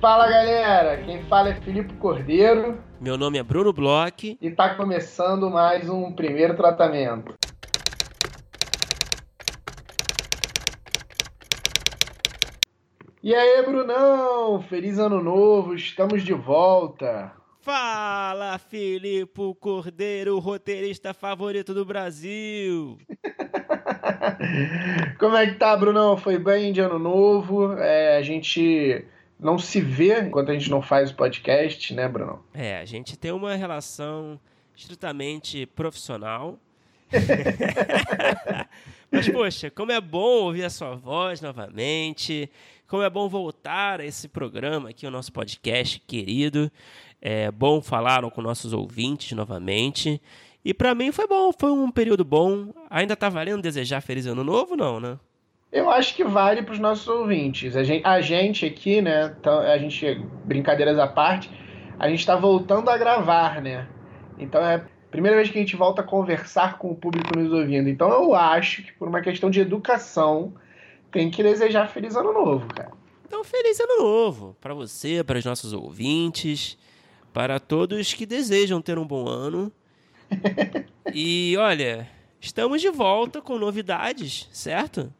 Fala galera, quem fala é Filipe Cordeiro. Meu nome é Bruno Bloch. E tá começando mais um primeiro tratamento. E aí, Brunão? Feliz ano novo, estamos de volta. Fala, Filipe Cordeiro, roteirista favorito do Brasil. Como é que tá, Brunão? Foi bem de ano novo? É, a gente não se vê enquanto a gente não faz o podcast, né, Bruno? É, a gente tem uma relação estritamente profissional. Mas, poxa, como é bom ouvir a sua voz novamente, como é bom voltar a esse programa aqui, o nosso podcast querido. É bom falar com nossos ouvintes novamente. E para mim foi bom, foi um período bom. Ainda tá valendo desejar feliz ano novo, não, né? Eu acho que vale para os nossos ouvintes. A gente, a gente aqui, né? Então, a gente, brincadeiras à parte, a gente está voltando a gravar, né? Então é a primeira vez que a gente volta a conversar com o público nos ouvindo. Então eu acho que por uma questão de educação tem que desejar feliz ano novo, cara. Então feliz ano novo para você, para os nossos ouvintes para todos que desejam ter um bom ano. e olha, estamos de volta com novidades, certo?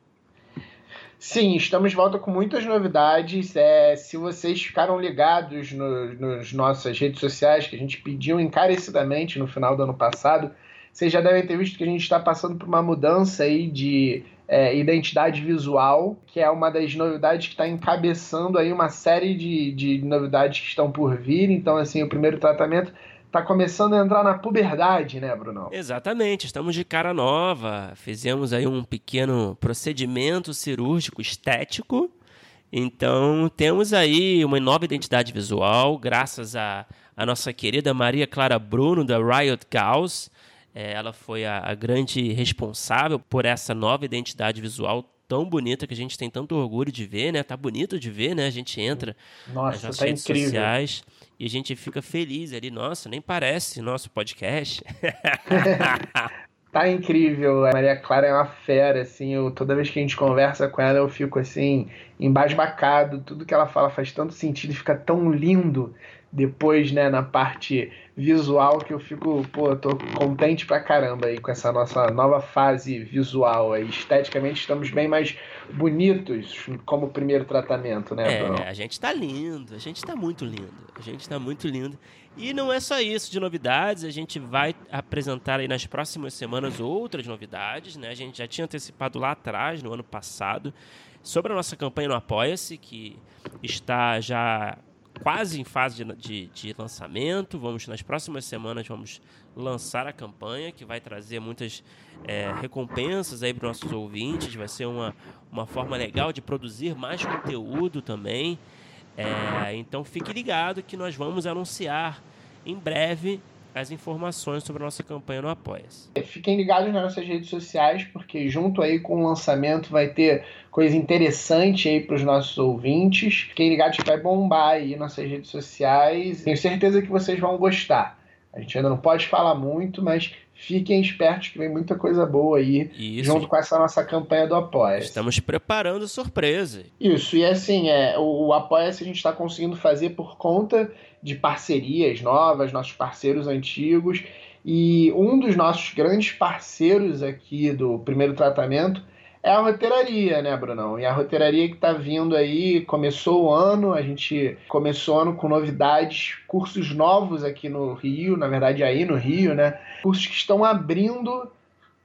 Sim, estamos de volta com muitas novidades. É, se vocês ficaram ligados no, nos nossas redes sociais, que a gente pediu encarecidamente no final do ano passado, vocês já devem ter visto que a gente está passando por uma mudança aí de é, identidade visual, que é uma das novidades que está encabeçando aí uma série de, de novidades que estão por vir. Então, assim, o primeiro tratamento está começando a entrar na puberdade, né, Bruno? Exatamente, estamos de cara nova. Fizemos aí um pequeno procedimento cirúrgico estético. Então, temos aí uma nova identidade visual, graças a, a nossa querida Maria Clara Bruno, da Riot Gauss é, ela foi a, a grande responsável por essa nova identidade visual tão bonita que a gente tem tanto orgulho de ver, né? Tá bonito de ver, né? A gente entra nossa, nas nossas tá redes incrível. sociais e a gente fica feliz ali. Nossa, nem parece nosso podcast. tá incrível. A Maria Clara é uma fera, assim. Eu, toda vez que a gente conversa com ela, eu fico assim, embasbacado. Tudo que ela fala faz tanto sentido e fica tão lindo depois, né, na parte visual que eu fico, pô, tô contente pra caramba aí com essa nossa nova fase visual aí. Esteticamente estamos bem mais bonitos como primeiro tratamento, né, Bruno? É, a gente tá lindo, a gente tá muito lindo, a gente tá muito lindo. E não é só isso de novidades, a gente vai apresentar aí nas próximas semanas outras novidades, né? A gente já tinha antecipado lá atrás, no ano passado, sobre a nossa campanha no Apoia-se, que está já quase em fase de, de, de, lançamento. Vamos nas próximas semanas vamos lançar a campanha que vai trazer muitas é, recompensas aí para os nossos ouvintes. Vai ser uma, uma forma legal de produzir mais conteúdo também. É, então fique ligado que nós vamos anunciar em breve as informações sobre a nossa campanha no Apoia-se. Fiquem ligados nas nossas redes sociais, porque junto aí com o lançamento vai ter coisa interessante aí para os nossos ouvintes. Fiquem ligados que vai bombar aí nossas redes sociais. Tenho certeza que vocês vão gostar. A gente ainda não pode falar muito, mas fiquem espertos que vem muita coisa boa aí, Isso. junto com essa nossa campanha do Apoia. Estamos preparando surpresa. Isso, e assim, é, o, o Apoia-se a gente está conseguindo fazer por conta de parcerias novas, nossos parceiros antigos. E um dos nossos grandes parceiros aqui do primeiro tratamento é a roteiraria, né, Brunão? E a roteiraria que está vindo aí, começou o ano, a gente começou o ano com novidades, cursos novos aqui no Rio, na verdade aí no Rio, né? Cursos que estão abrindo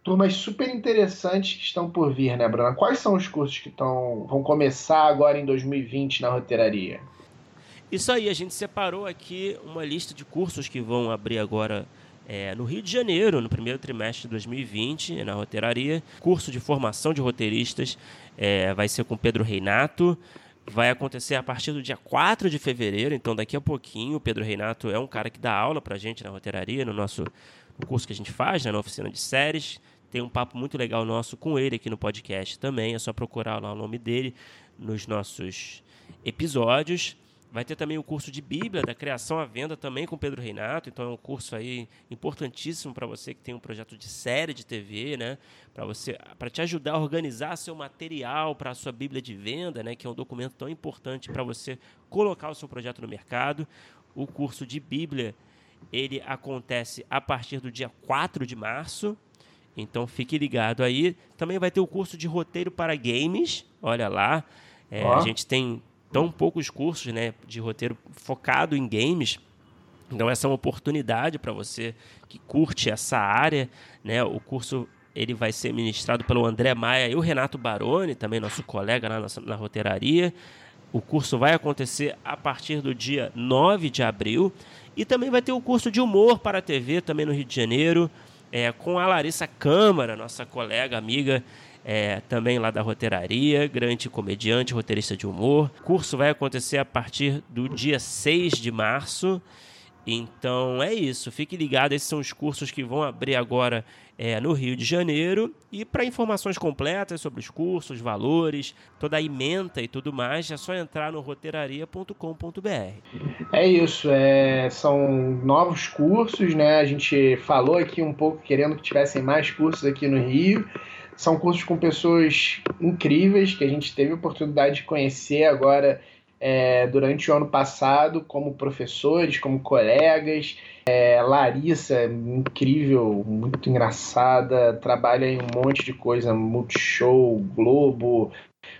turmas super interessantes que estão por vir, né, Bruna? Quais são os cursos que estão, vão começar agora em 2020 na roteiraria? Isso aí, a gente separou aqui uma lista de cursos que vão abrir agora é, no Rio de Janeiro, no primeiro trimestre de 2020, na roteiraria. Curso de formação de roteiristas é, vai ser com Pedro Reinato. Vai acontecer a partir do dia 4 de fevereiro, então daqui a pouquinho. O Pedro Reinato é um cara que dá aula pra gente na roteiraria, no nosso no curso que a gente faz, né, na oficina de séries. Tem um papo muito legal nosso com ele aqui no podcast também. É só procurar lá o nome dele nos nossos episódios. Vai ter também o curso de Bíblia, da criação à venda, também com Pedro Reinato. Então é um curso aí importantíssimo para você que tem um projeto de série de TV, né? Para você, para te ajudar a organizar seu material para a sua Bíblia de venda, né? Que é um documento tão importante para você colocar o seu projeto no mercado. O curso de Bíblia, ele acontece a partir do dia 4 de março. Então fique ligado aí. Também vai ter o curso de roteiro para games. Olha lá. É, A gente tem tão poucos cursos né, de roteiro focado em games. Então essa é uma oportunidade para você que curte essa área, né? O curso ele vai ser ministrado pelo André Maia e o Renato Baroni, também nosso colega lá na, na roteiraria. O curso vai acontecer a partir do dia 9 de abril. E também vai ter o curso de humor para a TV, também no Rio de Janeiro, é, com a Larissa Câmara, nossa colega, amiga, é, também lá da roteiraria, grande comediante, roteirista de humor. O curso vai acontecer a partir do dia 6 de março. Então é isso, fique ligado. Esses são os cursos que vão abrir agora é, no Rio de Janeiro. E para informações completas sobre os cursos, valores, toda a ementa e tudo mais, é só entrar no roteiraria.com.br. É isso, é, são novos cursos, né? A gente falou aqui um pouco querendo que tivessem mais cursos aqui no Rio. São cursos com pessoas incríveis que a gente teve a oportunidade de conhecer agora é, durante o ano passado, como professores, como colegas. É, Larissa, incrível, muito engraçada, trabalha em um monte de coisa, Multishow, Globo,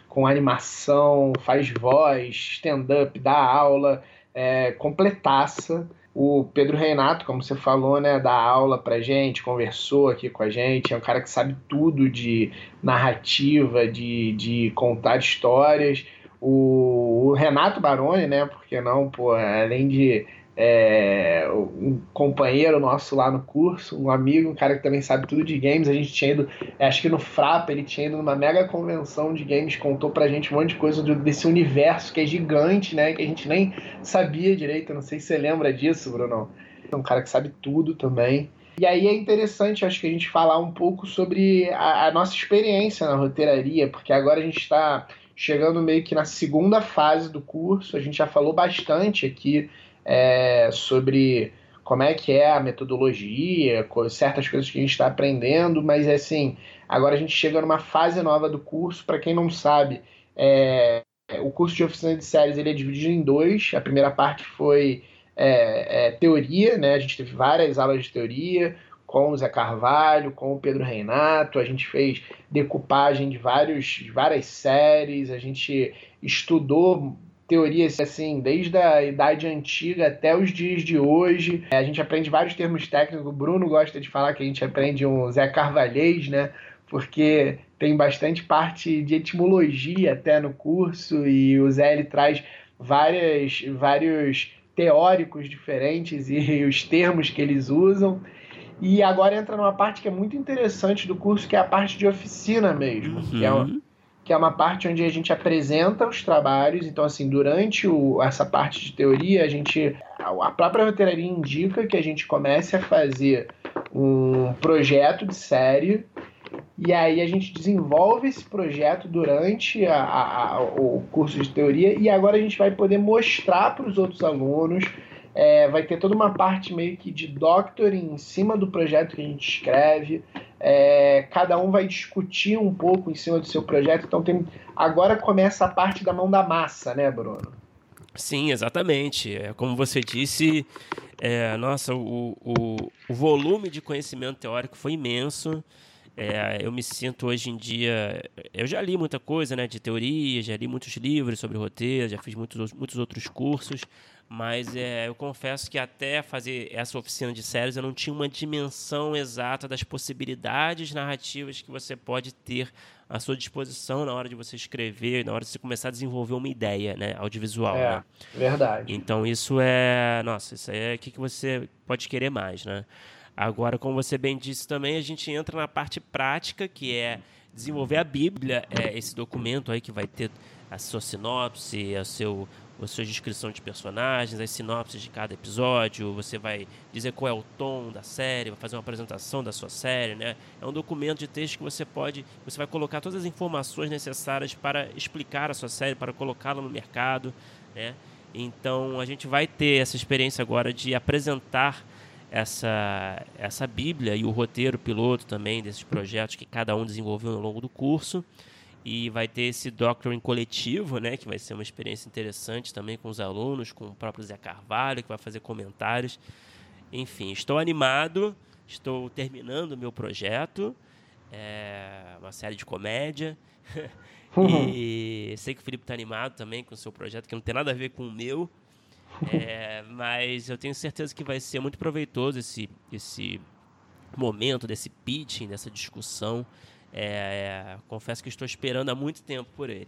com animação, faz voz, stand-up, dá aula, é, completaça. O Pedro Renato, como você falou, né, dá aula pra gente, conversou aqui com a gente, é um cara que sabe tudo de narrativa, de, de contar histórias. O, o Renato Baroni, né, porque não, pô, além de é, um companheiro nosso lá no curso, um amigo, um cara que também sabe tudo de games. A gente tinha ido, acho que no Frapa, ele tinha ido numa mega convenção de games, contou pra gente um monte de coisa desse universo que é gigante, né? Que a gente nem sabia direito. Não sei se você lembra disso, Bruno. É um cara que sabe tudo também. E aí é interessante, acho que a gente falar um pouco sobre a, a nossa experiência na roteiraria, porque agora a gente está chegando meio que na segunda fase do curso. A gente já falou bastante aqui é, sobre como é que é a metodologia, certas coisas que a gente está aprendendo, mas assim, agora a gente chega numa fase nova do curso. Para quem não sabe, é, o curso de oficina de séries ele é dividido em dois. A primeira parte foi é, é, teoria, né? A gente teve várias aulas de teoria com o Zé Carvalho, com o Pedro Reinato. A gente fez decupagem de, vários, de várias séries, a gente estudou teorias assim, desde a idade antiga até os dias de hoje. É, a gente aprende vários termos técnicos. O Bruno gosta de falar que a gente aprende um Zé Carvalhês, né? Porque tem bastante parte de etimologia até no curso e o Zé ele traz várias, vários teóricos diferentes e os termos que eles usam. E agora entra numa parte que é muito interessante do curso, que é a parte de oficina mesmo, uhum. que é uma, que é uma parte onde a gente apresenta os trabalhos. Então, assim, durante o, essa parte de teoria, a gente. A própria roteiraria indica que a gente comece a fazer um projeto de série. E aí a gente desenvolve esse projeto durante a, a, a, o curso de teoria e agora a gente vai poder mostrar para os outros alunos é, vai ter toda uma parte meio que de doctoring em cima do projeto que a gente escreve. É, cada um vai discutir um pouco em cima do seu projeto. Então tem agora começa a parte da mão da massa, né, Bruno? Sim, exatamente. É, como você disse, é, nossa, o, o, o, volume de conhecimento teórico foi imenso. É, eu me sinto hoje em dia. Eu já li muita coisa né, de teoria, já li muitos livros sobre roteiro, já fiz muitos, muitos outros cursos, mas é, eu confesso que até fazer essa oficina de séries eu não tinha uma dimensão exata das possibilidades narrativas que você pode ter à sua disposição na hora de você escrever, na hora de você começar a desenvolver uma ideia né, audiovisual. É, né? verdade. Então isso é. Nossa, isso aí é o que, que você pode querer mais, né? Agora, como você bem disse também, a gente entra na parte prática, que é desenvolver a Bíblia, é esse documento aí que vai ter a sua sinopse, a seu a sua descrição de personagens, as sinopses de cada episódio, você vai dizer qual é o tom da série, vai fazer uma apresentação da sua série, né? É um documento de texto que você pode, você vai colocar todas as informações necessárias para explicar a sua série, para colocá-la no mercado, né? Então a gente vai ter essa experiência agora de apresentar essa, essa Bíblia e o roteiro piloto também desses projetos que cada um desenvolveu ao longo do curso. E vai ter esse doctoring coletivo, né, que vai ser uma experiência interessante também com os alunos, com o próprio Zé Carvalho, que vai fazer comentários. Enfim, estou animado, estou terminando o meu projeto, é uma série de comédia. Uhum. E sei que o Felipe está animado também com o seu projeto, que não tem nada a ver com o meu. É, mas eu tenho certeza que vai ser muito proveitoso esse, esse momento, desse pitching, dessa discussão. É, é, confesso que estou esperando há muito tempo por ele.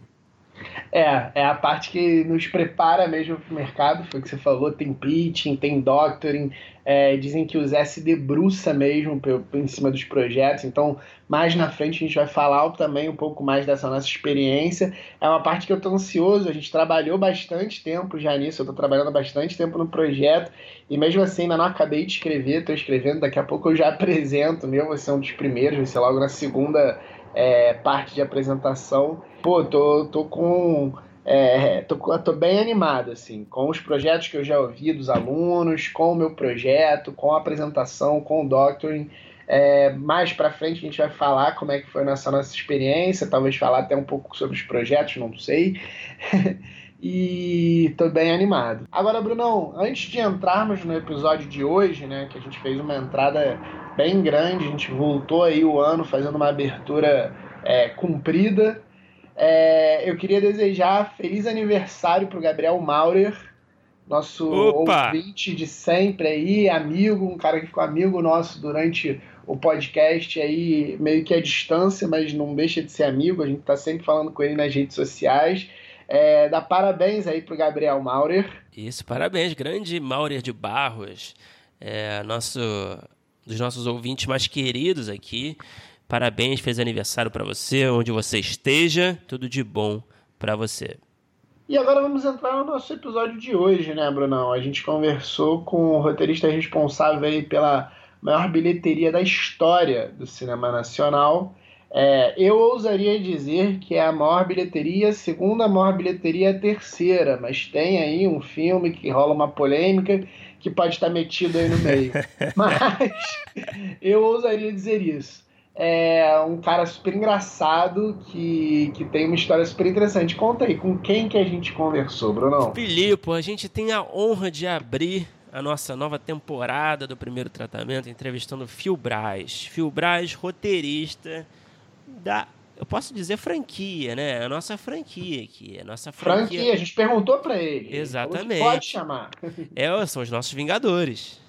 É, é a parte que nos prepara mesmo para o mercado, foi o que você falou, tem pitching, tem doctoring, é, dizem que o Zé se debruça mesmo em cima dos projetos, então mais na frente a gente vai falar também um pouco mais dessa nossa experiência. É uma parte que eu estou ansioso, a gente trabalhou bastante tempo já nisso, eu estou trabalhando bastante tempo no projeto, e mesmo assim ainda não acabei de escrever, estou escrevendo, daqui a pouco eu já apresento, meu, vai ser um dos primeiros, vai ser logo na segunda é, parte de apresentação. Pô, tô, tô com. É, tô, tô bem animado, assim, com os projetos que eu já ouvi dos alunos, com o meu projeto, com a apresentação, com o doctoring. É, mais para frente a gente vai falar como é que foi nossa nossa experiência, talvez falar até um pouco sobre os projetos, não sei. e tô bem animado. Agora, Brunão, antes de entrarmos no episódio de hoje, né, que a gente fez uma entrada bem grande, a gente voltou aí o ano fazendo uma abertura é. É, eu queria desejar feliz aniversário pro Gabriel Maurer, nosso Opa! ouvinte de sempre aí, amigo, um cara que ficou amigo nosso durante o podcast aí, meio que à distância, mas não deixa de ser amigo, a gente tá sempre falando com ele nas redes sociais. É, dá parabéns aí pro Gabriel Maurer. Isso, parabéns, grande Maurer de Barros, é, nosso, dos nossos ouvintes mais queridos aqui. Parabéns, feliz aniversário para você, onde você esteja, tudo de bom para você. E agora vamos entrar no nosso episódio de hoje, né, Brunão? A gente conversou com o roteirista responsável aí pela maior bilheteria da história do cinema nacional é, eu ousaria dizer que é a maior bilheteria, segunda maior bilheteria, a terceira, mas tem aí um filme que rola uma polêmica que pode estar metido aí no meio. mas eu ousaria dizer isso. É um cara super engraçado que, que tem uma história super interessante. Conta aí, com quem que a gente conversou, Bruno? Filipe, a gente tem a honra de abrir a nossa nova temporada do primeiro tratamento entrevistando Phil Braz. Phil Braz, roteirista da eu posso dizer franquia, né? A nossa franquia aqui, a nossa franquia. Franquia, a gente perguntou para ele. Exatamente. Pode chamar. É, são os nossos Vingadores,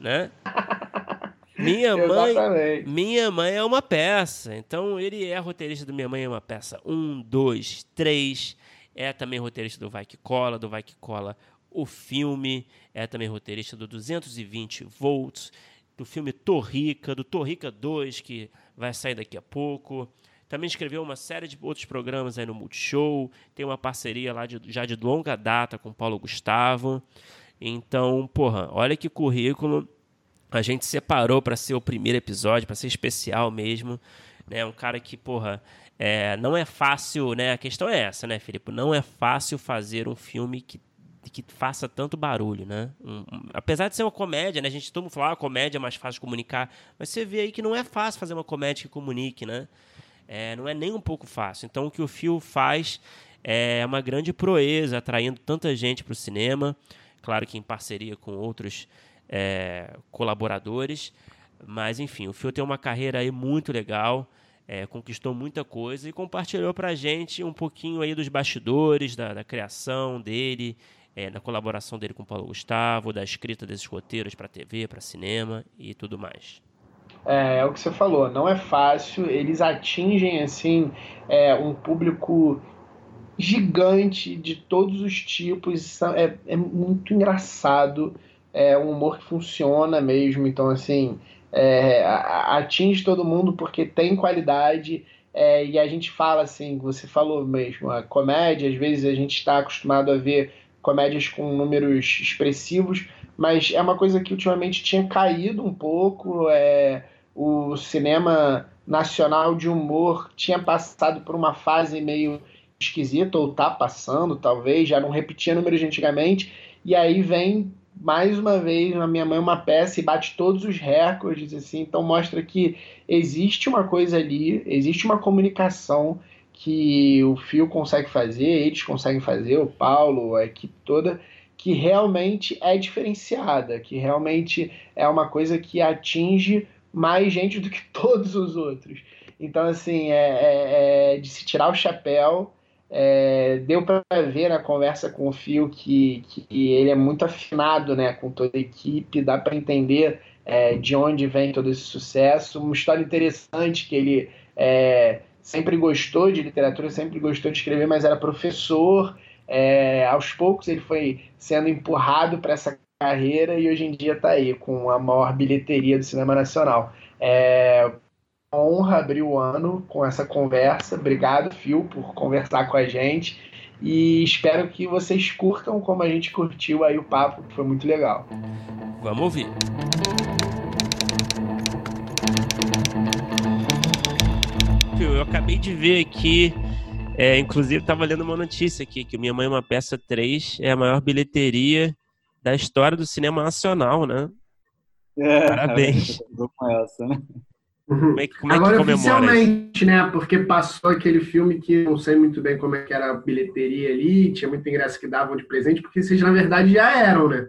né? Minha mãe, minha mãe é uma peça. Então ele é roteirista do Minha Mãe é uma peça. Um, dois, três. É também roteirista do Vai que Cola, do Vai que Cola o filme. É também roteirista do 220 volts, do filme Torrica, do Torrica 2 que vai sair daqui a pouco. Também escreveu uma série de outros programas aí no Multishow. Tem uma parceria lá de, já de longa data com Paulo Gustavo. Então, porra, olha que currículo. A gente separou para ser o primeiro episódio, para ser especial mesmo. Né? Um cara que, porra, é, não é fácil, né? A questão é essa, né, Felipe? Não é fácil fazer um filme que que faça tanto barulho, né? Um, um, apesar de ser uma comédia, né? A gente todo mundo fala, ah, comédia é mais fácil de comunicar, mas você vê aí que não é fácil fazer uma comédia que comunique, né? É, não é nem um pouco fácil. Então o que o Phil faz é uma grande proeza, atraindo tanta gente para o cinema, claro que em parceria com outros é, colaboradores, mas enfim, o Phil tem uma carreira aí muito legal. É, conquistou muita coisa e compartilhou para a gente um pouquinho aí dos bastidores da, da criação dele é, da colaboração dele com o Paulo Gustavo, da escrita desses roteiros para TV, para cinema e tudo mais. É, é, o que você falou, não é fácil, eles atingem assim é, um público gigante de todos os tipos, é, é muito engraçado, é um humor que funciona mesmo, então assim, é, atinge todo mundo porque tem qualidade, é, e a gente fala assim, você falou mesmo, a comédia, às vezes a gente está acostumado a ver comédias com números expressivos, mas é uma coisa que ultimamente tinha caído um pouco. É, o cinema nacional de humor tinha passado por uma fase meio esquisito, ou tá passando, talvez, já não repetia números de antigamente, e aí vem mais uma vez na minha mãe uma peça e bate todos os recordes, assim, então mostra que existe uma coisa ali, existe uma comunicação que o Fio consegue fazer, eles conseguem fazer, o Paulo, a equipe toda, que realmente é diferenciada, que realmente é uma coisa que atinge mais gente do que todos os outros. Então, assim, é, é, é de se tirar o chapéu. É, deu para ver na conversa com o Fio que, que ele é muito afinado né, com toda a equipe, dá para entender é, de onde vem todo esse sucesso. Uma história interessante que ele é, sempre gostou de literatura, sempre gostou de escrever, mas era professor. É, aos poucos ele foi sendo empurrado para essa carreira e hoje em dia está aí com a maior bilheteria do cinema nacional. É honra abrir o ano com essa conversa. Obrigado, Phil, por conversar com a gente. E espero que vocês curtam como a gente curtiu aí o papo, que foi muito legal. Vamos ouvir. Phil, eu acabei de ver aqui é, inclusive, estava lendo uma notícia aqui, que Minha Mãe é uma Peça 3 é a maior bilheteria da história do cinema nacional, né? É, Parabéns. É, essa, né? Como é, como é Agora, que oficialmente, isso? né? Porque passou aquele filme que não sei muito bem como é que era a bilheteria ali, tinha muita ingresso que davam de presente, porque vocês, na verdade, já eram, né?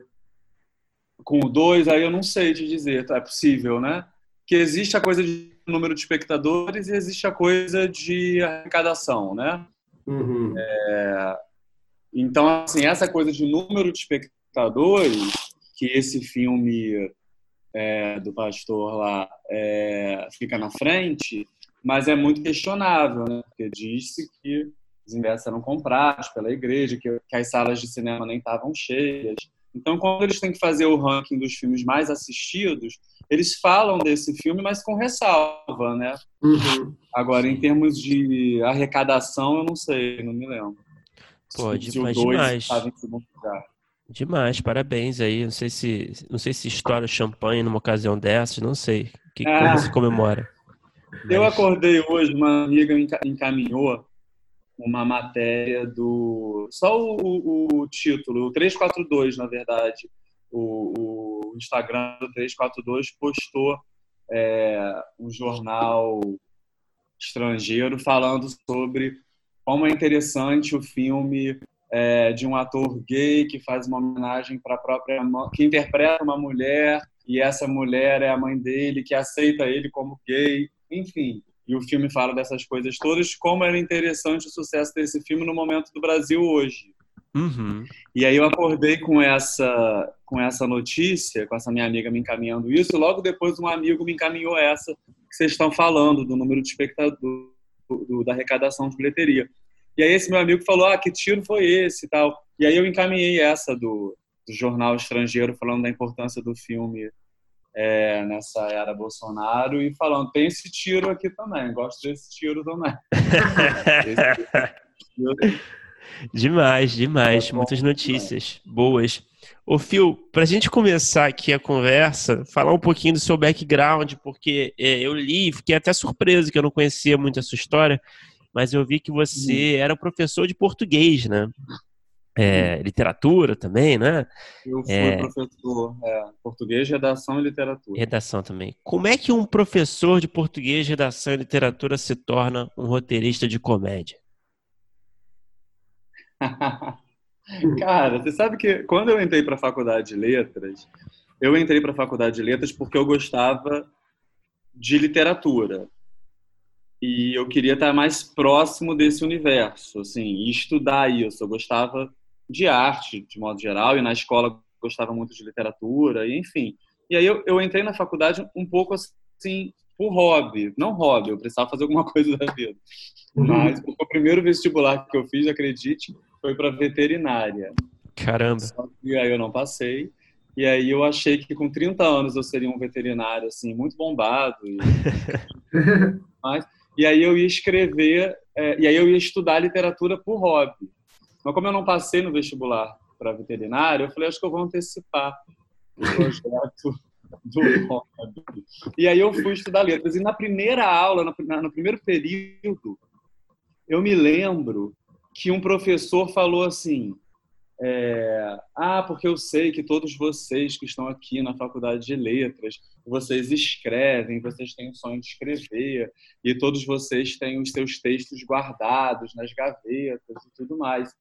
Com o dois, aí eu não sei te dizer, tá? é possível, né? Que existe a coisa de número de espectadores e existe a coisa de arrecadação, né? Uhum. É, então, assim, essa coisa de número de espectadores que esse filme é, do pastor lá é, fica na frente, mas é muito questionável, né? Porque disse que os ingressos eram comprados pela igreja, que, que as salas de cinema nem estavam cheias. Então, quando eles têm que fazer o ranking dos filmes mais assistidos, eles falam desse filme, mas com ressalva, né? Uhum. Agora, em termos de arrecadação, eu não sei, não me lembro. Pode, se mas demais. Demais, parabéns aí. Não sei se não sei se estoura champanhe numa ocasião dessas, não sei. Que ah. como se comemora. Eu acordei hoje, uma amiga encaminhou uma matéria do. Só o, o, o título, o 342, na verdade. O, o Instagram do 342 postou é, um jornal estrangeiro falando sobre como é interessante o filme é, de um ator gay que faz uma homenagem para a própria mãe, que interpreta uma mulher e essa mulher é a mãe dele, que aceita ele como gay, enfim. E o filme fala dessas coisas todas, como era interessante o sucesso desse filme no momento do Brasil hoje. Uhum. E aí eu acordei com essa, com essa notícia, com essa minha amiga me encaminhando isso, logo depois um amigo me encaminhou essa que vocês estão falando, do número de espectadores, do, da arrecadação de bilheteria. E aí esse meu amigo falou, ah, que tiro foi esse e tal. E aí eu encaminhei essa do, do jornal estrangeiro falando da importância do filme é, nessa era Bolsonaro e falando, tem esse tiro aqui também, gosto desse tiro também. demais, demais. Muitas notícias boas. Ô, Phil, para a gente começar aqui a conversa, falar um pouquinho do seu background, porque é, eu li, fiquei até surpreso que eu não conhecia muito a sua história, mas eu vi que você era professor de português, né? é, literatura também, né? Eu fui é, professor é, português, redação e literatura. Redação também. Como é que um professor de português, redação e literatura se torna um roteirista de comédia? Cara, você sabe que quando eu entrei para a faculdade de letras, eu entrei para a faculdade de letras porque eu gostava de literatura e eu queria estar mais próximo desse universo, assim, e estudar isso. Eu gostava de arte, de modo geral, e na escola gostava muito de literatura, e enfim. E aí eu, eu entrei na faculdade um pouco assim, por hobby. Não hobby, eu precisava fazer alguma coisa da vida. Uhum. Mas o primeiro vestibular que eu fiz, acredite, foi para veterinária. Caramba. E aí eu não passei. E aí eu achei que com 30 anos eu seria um veterinário, assim, muito bombado. E... Mas, e aí eu ia escrever, é, e aí eu ia estudar literatura por hobby. Mas como eu não passei no vestibular para veterinário, eu falei, acho que eu vou antecipar o projeto do hobby. E aí eu fui estudar letras. E na primeira aula, no, no primeiro período, eu me lembro que um professor falou assim: é, ah, porque eu sei que todos vocês que estão aqui na faculdade de letras, vocês escrevem, vocês têm o sonho de escrever, e todos vocês têm os seus textos guardados nas gavetas e tudo mais.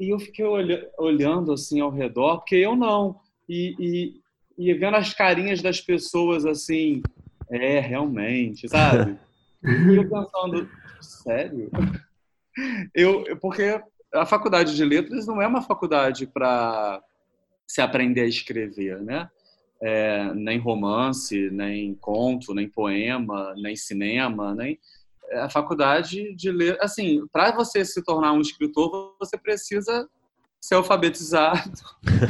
E eu fiquei olhando assim ao redor, porque eu não. E, e, e vendo as carinhas das pessoas assim, é, realmente, sabe? e eu pensando, sério? Eu, porque a faculdade de letras não é uma faculdade para se aprender a escrever, né? É, nem romance, nem conto, nem poema, nem cinema, nem é, a faculdade de ler, assim, para você se tornar um escritor, você precisa ser alfabetizado,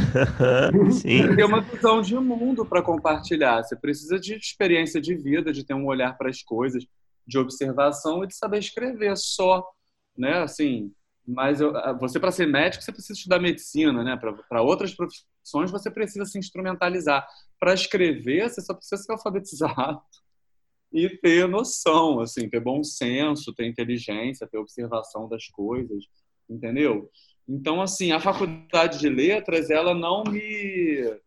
Sim. ter uma visão de mundo para compartilhar. Você precisa de experiência de vida, de ter um olhar para as coisas, de observação e de saber escrever só, né? Assim, mas eu, você, para ser médico, você precisa estudar medicina, né? Para outras profissões, você precisa se instrumentalizar. Para escrever, você só precisa ser alfabetizado e ter noção, assim, ter bom senso, ter inteligência, ter observação das coisas, entendeu? Então, assim, a faculdade de letras, ela não me.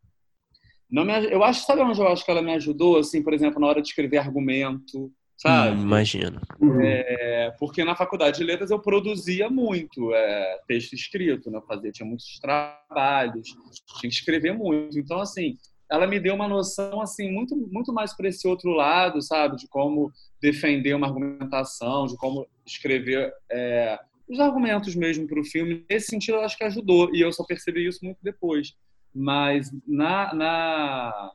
Não me eu acho, sabe onde eu acho que ela me ajudou? Assim, por exemplo, na hora de escrever argumento, sabe? Imagino. É, porque na faculdade de letras eu produzia muito é, texto escrito, né? Eu fazia, tinha muitos trabalhos, tinha que escrever muito. Então, assim, ela me deu uma noção assim muito muito mais para esse outro lado, sabe, de como defender uma argumentação, de como escrever é, os argumentos mesmo para o filme. Nesse sentido, eu acho que ajudou e eu só percebi isso muito depois. Mas na, na...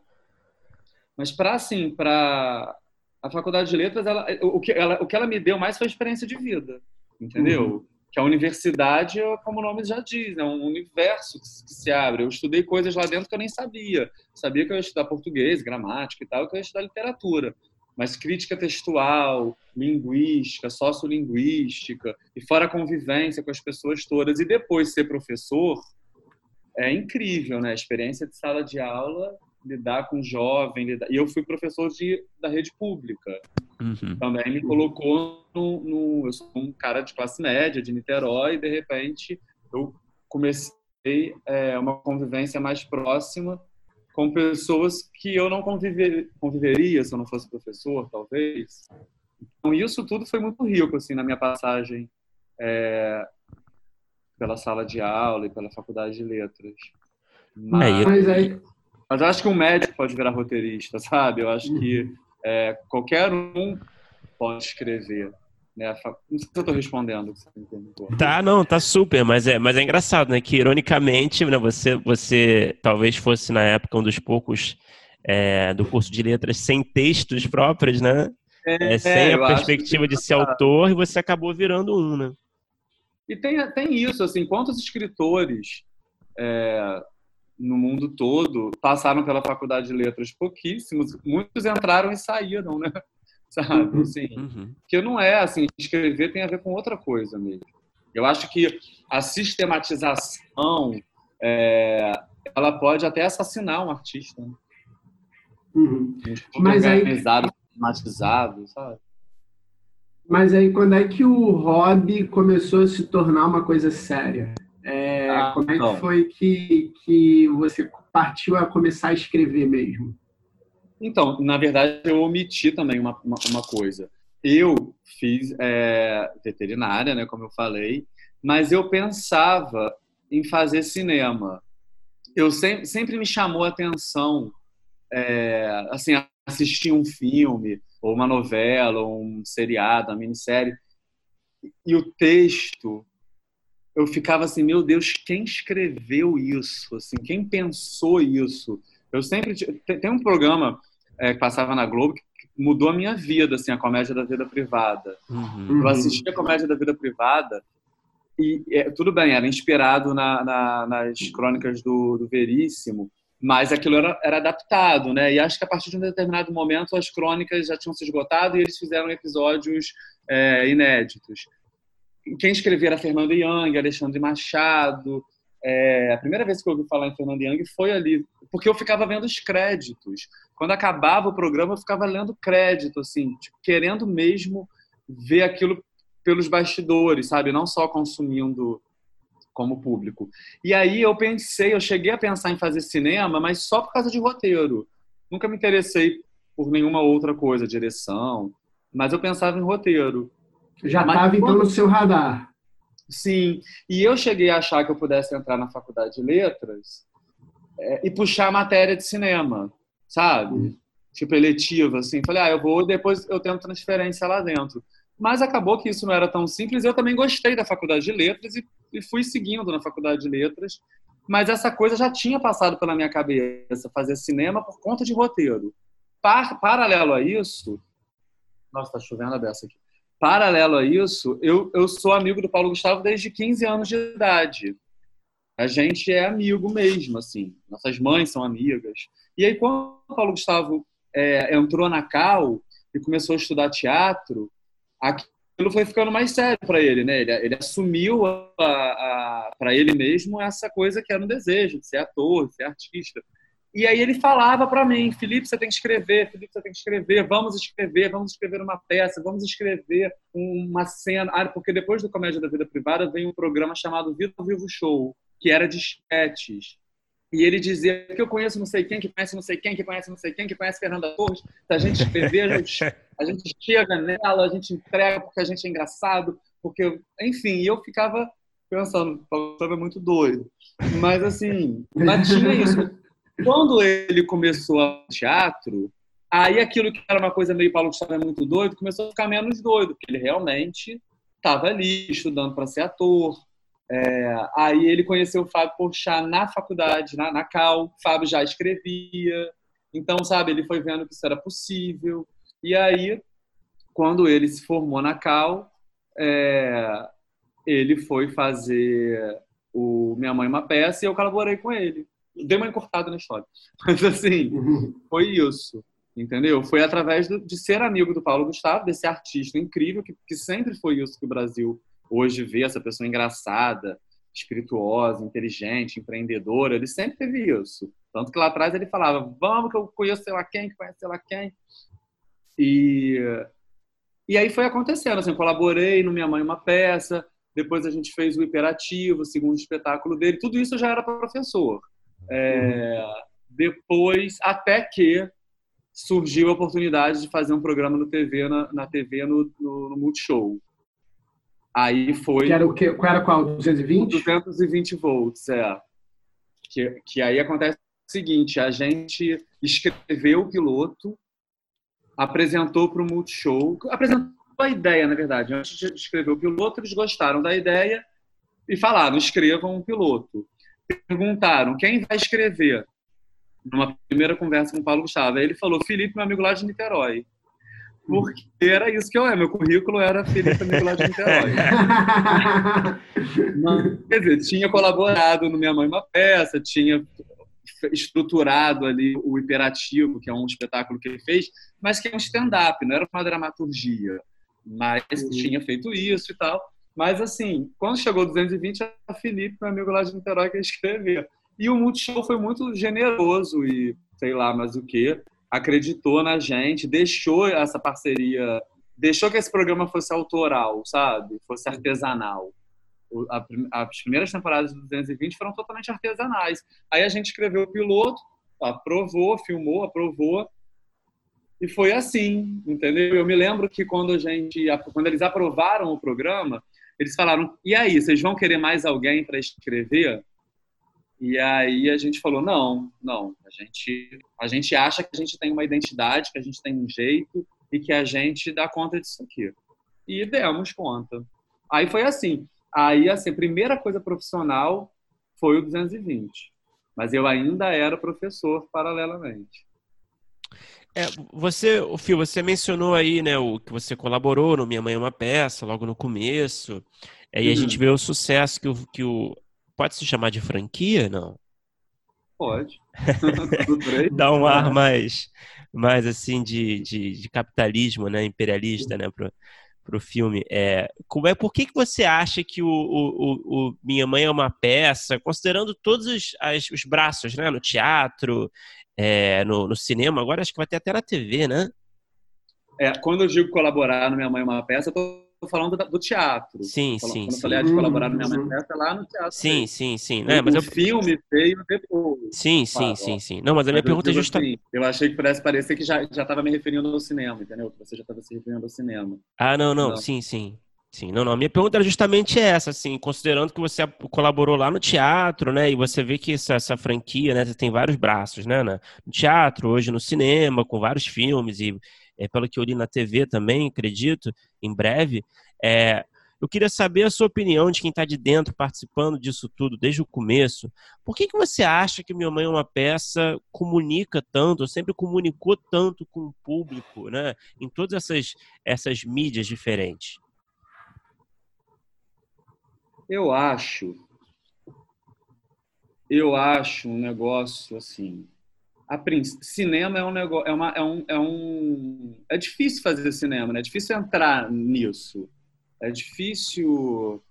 mas para assim para a faculdade de letras, ela, o, que ela, o que ela me deu mais foi experiência de vida, entendeu? Uhum. Que a universidade, como o nome já diz, é um universo que, que, se abre. Eu estudei coisas lá dentro que eu nem sabia. Sabia que eu ia estudar português, gramática e tal, que eu ia estudar literatura. Mas crítica textual, linguística, sociolinguística, e fora a convivência com as pessoas todas. E depois ser professor, é incrível, né? A experiência de sala de aula lidar com jovem. Lidar... E eu fui professor de, da rede pública. Uhum. Também me colocou no, no, Eu sou um cara de classe média, de Niterói, e de repente eu comecei é, uma convivência mais próxima com pessoas que eu não conviver, conviveria se eu não fosse professor, talvez. Então, isso tudo foi muito rico, assim, na minha passagem é, pela sala de aula e pela faculdade de letras. Mas, Mas aí, mas eu acho que um médico pode virar roteirista, sabe? Eu acho que é, qualquer um pode escrever. Né? Não sei se eu estou respondendo. Tá, não, tá super, mas é, mas é engraçado, né? Que ironicamente, né, você, você talvez fosse na época um dos poucos é, do curso de letras sem textos próprios, né? É, é sem a perspectiva de ser autor e você acabou virando um, né? E tem, tem isso, assim, quantos escritores é, no mundo todo passaram pela faculdade de letras pouquíssimos, muitos entraram e saíram, né? Sabe? Uhum. Assim, uhum. Que não é assim, escrever tem a ver com outra coisa mesmo. Eu acho que a sistematização é, ela pode até assassinar um artista. Né? Uhum. Mas organizado, aí... sistematizado, sabe? Mas aí quando é que o hobby começou a se tornar uma coisa séria? É, ah, como é que foi que, que você partiu a começar a escrever mesmo? Então, na verdade, eu omiti também uma, uma, uma coisa. Eu fiz é, veterinária, né, como eu falei, mas eu pensava em fazer cinema. Eu sempre, sempre me chamou a atenção, é, assim, assistir um filme, ou uma novela, ou um seriado, uma minissérie, e o texto eu ficava assim, meu Deus, quem escreveu isso? Assim, quem pensou isso? Eu sempre tem um programa é, que passava na Globo que mudou a minha vida, assim, a comédia da vida privada. Uhum. Eu assisti a comédia da vida privada e é, tudo bem, era inspirado na, na, nas crônicas do, do, Veríssimo, mas aquilo era, era, adaptado, né? E acho que a partir de um determinado momento as crônicas já tinham se esgotado e eles fizeram episódios é, inéditos quem escrevia era Fernando Young, Alexandre Machado. É, a primeira vez que eu ouvi falar em Fernando Young foi ali, porque eu ficava vendo os créditos. Quando acabava o programa, eu ficava lendo crédito, assim, tipo, querendo mesmo ver aquilo pelos bastidores, sabe? Não só consumindo como público. E aí eu pensei, eu cheguei a pensar em fazer cinema, mas só por causa de roteiro. Nunca me interessei por nenhuma outra coisa, direção, mas eu pensava em roteiro. Já estava então no seu radar. Sim, e eu cheguei a achar que eu pudesse entrar na faculdade de letras é, e puxar a matéria de cinema, sabe? Uhum. Tipo eletiva, assim. Falei, ah, eu vou, depois eu tento transferência lá dentro. Mas acabou que isso não era tão simples. Eu também gostei da faculdade de letras e, e fui seguindo na faculdade de letras. Mas essa coisa já tinha passado pela minha cabeça, fazer cinema por conta de roteiro. Par, paralelo a isso, nossa, tá chovendo a beça aqui. Paralelo a isso, eu, eu sou amigo do Paulo Gustavo desde 15 anos de idade. A gente é amigo mesmo, assim. Nossas mães são amigas. E aí, quando o Paulo Gustavo é, entrou na Cal e começou a estudar teatro, aquilo foi ficando mais sério para ele, né? Ele, ele assumiu para ele mesmo essa coisa que era um desejo de ser ator, de ser artista. E aí ele falava para mim, Felipe, você tem que escrever, Felipe, você tem que escrever, vamos escrever, vamos escrever uma peça, vamos escrever uma cena. Ah, porque depois do Comédia da Vida Privada veio um programa chamado Vida ao Vivo Show, que era de sketches. E ele dizia que eu conheço não sei quem, que conhece não sei quem, que conhece não sei quem, que conhece Fernanda Torres. Se a gente escrever, a gente, a gente chega nela, a gente entrega porque a gente é engraçado, porque, enfim, e eu ficava pensando, estava muito doido. Mas assim, mas tinha isso quando ele começou a teatro, aí aquilo que era uma coisa meio Paulo Gustavo é muito doido, começou a ficar menos doido, porque ele realmente estava ali estudando para ser ator. É, aí ele conheceu o Fábio Porchat na faculdade, na, na Cal. O Fábio já escrevia. Então, sabe, ele foi vendo que isso era possível. E aí, quando ele se formou na Cal, é, ele foi fazer o Minha Mãe Uma Peça e eu colaborei com ele dei uma encurtada na história. Mas assim, foi isso. Entendeu? Foi através do, de ser amigo do Paulo Gustavo, desse artista incrível, que, que sempre foi isso que o Brasil hoje vê, essa pessoa engraçada, espirituosa, inteligente, empreendedora. Ele sempre teve isso. Tanto que lá atrás ele falava: Vamos, que eu conheço sei lá quem, que conhece sei lá quem. E, e aí foi acontecendo. Assim, colaborei no Minha Mãe uma peça, depois a gente fez o Hiperativo, o segundo espetáculo dele. Tudo isso eu já era professor. É, depois, até que surgiu a oportunidade de fazer um programa no TV, na, na TV no, no, no, Multishow. Aí foi. Que era o que? Qual era qual? 220? 220 volts, é. Que, que aí acontece o seguinte: a gente escreveu o piloto, apresentou para o Multishow, apresentou a ideia, na verdade. Antes de escrever o piloto, eles gostaram da ideia e falaram: escrevam um piloto perguntaram quem vai escrever numa primeira conversa com o Paulo Gustavo. Aí ele falou, Felipe, meu amigo lá de Niterói. Porque era isso que eu era. Meu currículo era Felipe, amigo lá de Niterói. Mas, quer dizer, tinha colaborado no Minha Mãe Uma Peça, tinha estruturado ali o Hiperativo, que é um espetáculo que ele fez, mas que é um stand-up, não era uma dramaturgia. Mas uhum. tinha feito isso e tal. Mas, assim, quando chegou 220, a Felipe, meu amigo lá de Niterói, que escreveu. E o Multishow foi muito generoso e sei lá mais o que, acreditou na gente, deixou essa parceria, deixou que esse programa fosse autoral, sabe? Fosse artesanal. As primeiras temporadas do 220 foram totalmente artesanais. Aí a gente escreveu o piloto, aprovou, filmou, aprovou, e foi assim, entendeu? Eu me lembro que quando a gente, quando eles aprovaram o programa, eles falaram: e aí, vocês vão querer mais alguém para escrever? E aí a gente falou: não, não. A gente, a gente acha que a gente tem uma identidade, que a gente tem um jeito e que a gente dá conta disso aqui. E demos conta. Aí foi assim. Aí, assim, a primeira coisa profissional foi o 220. Mas eu ainda era professor paralelamente. É, você, o Fio, você mencionou aí, né, o que você colaborou no Minha Mãe é uma Peça, logo no começo. Aí uhum. a gente uhum. vê o sucesso que o, que o. Pode se chamar de franquia, não? Pode. Dá um ar mais, mais assim, de, de, de capitalismo, né, imperialista, né, pro, pro filme. É, como é, por que, que você acha que o, o, o Minha Mãe é uma peça, considerando todos os, as, os braços, né, no teatro, é, no, no, cinema, agora acho que vai ter até na TV, né? É, quando eu digo colaborar no Minha Mãe é uma Peça, eu tô tô falando do teatro. Sim, quando, sim. Quando sim. eu falei de colaborar no minha Uhum. manifesta, é lá no teatro. Sim, sim, sim. O, mas o eu... filme veio depois. Sim, sim, Claro, sim, sim. Não, mas a minha Mas pergunta é justamente. assim, eu achei que pudesse parecer que já já estava me referindo ao cinema, entendeu? Que você já estava se referindo ao cinema. Ah, não, não, Não. sim, sim. Sim, não, não. A minha pergunta era justamente essa, assim, considerando que você colaborou lá no teatro, né? E você vê que essa, essa franquia, né? Você tem vários braços, né? No teatro, hoje no cinema, com vários filmes, e é, pelo que eu li na TV também, acredito, em breve. É, eu queria saber a sua opinião de quem está de dentro participando disso tudo desde o começo. Por que, que você acha que Minha Mãe é uma peça comunica tanto, sempre comunicou tanto com o público, né? Em todas essas, essas mídias diferentes? Eu acho. Eu acho um negócio assim. A cinema é um negócio, é uma, é um, é um, é difícil fazer cinema, né? É difícil entrar nisso. É difícil.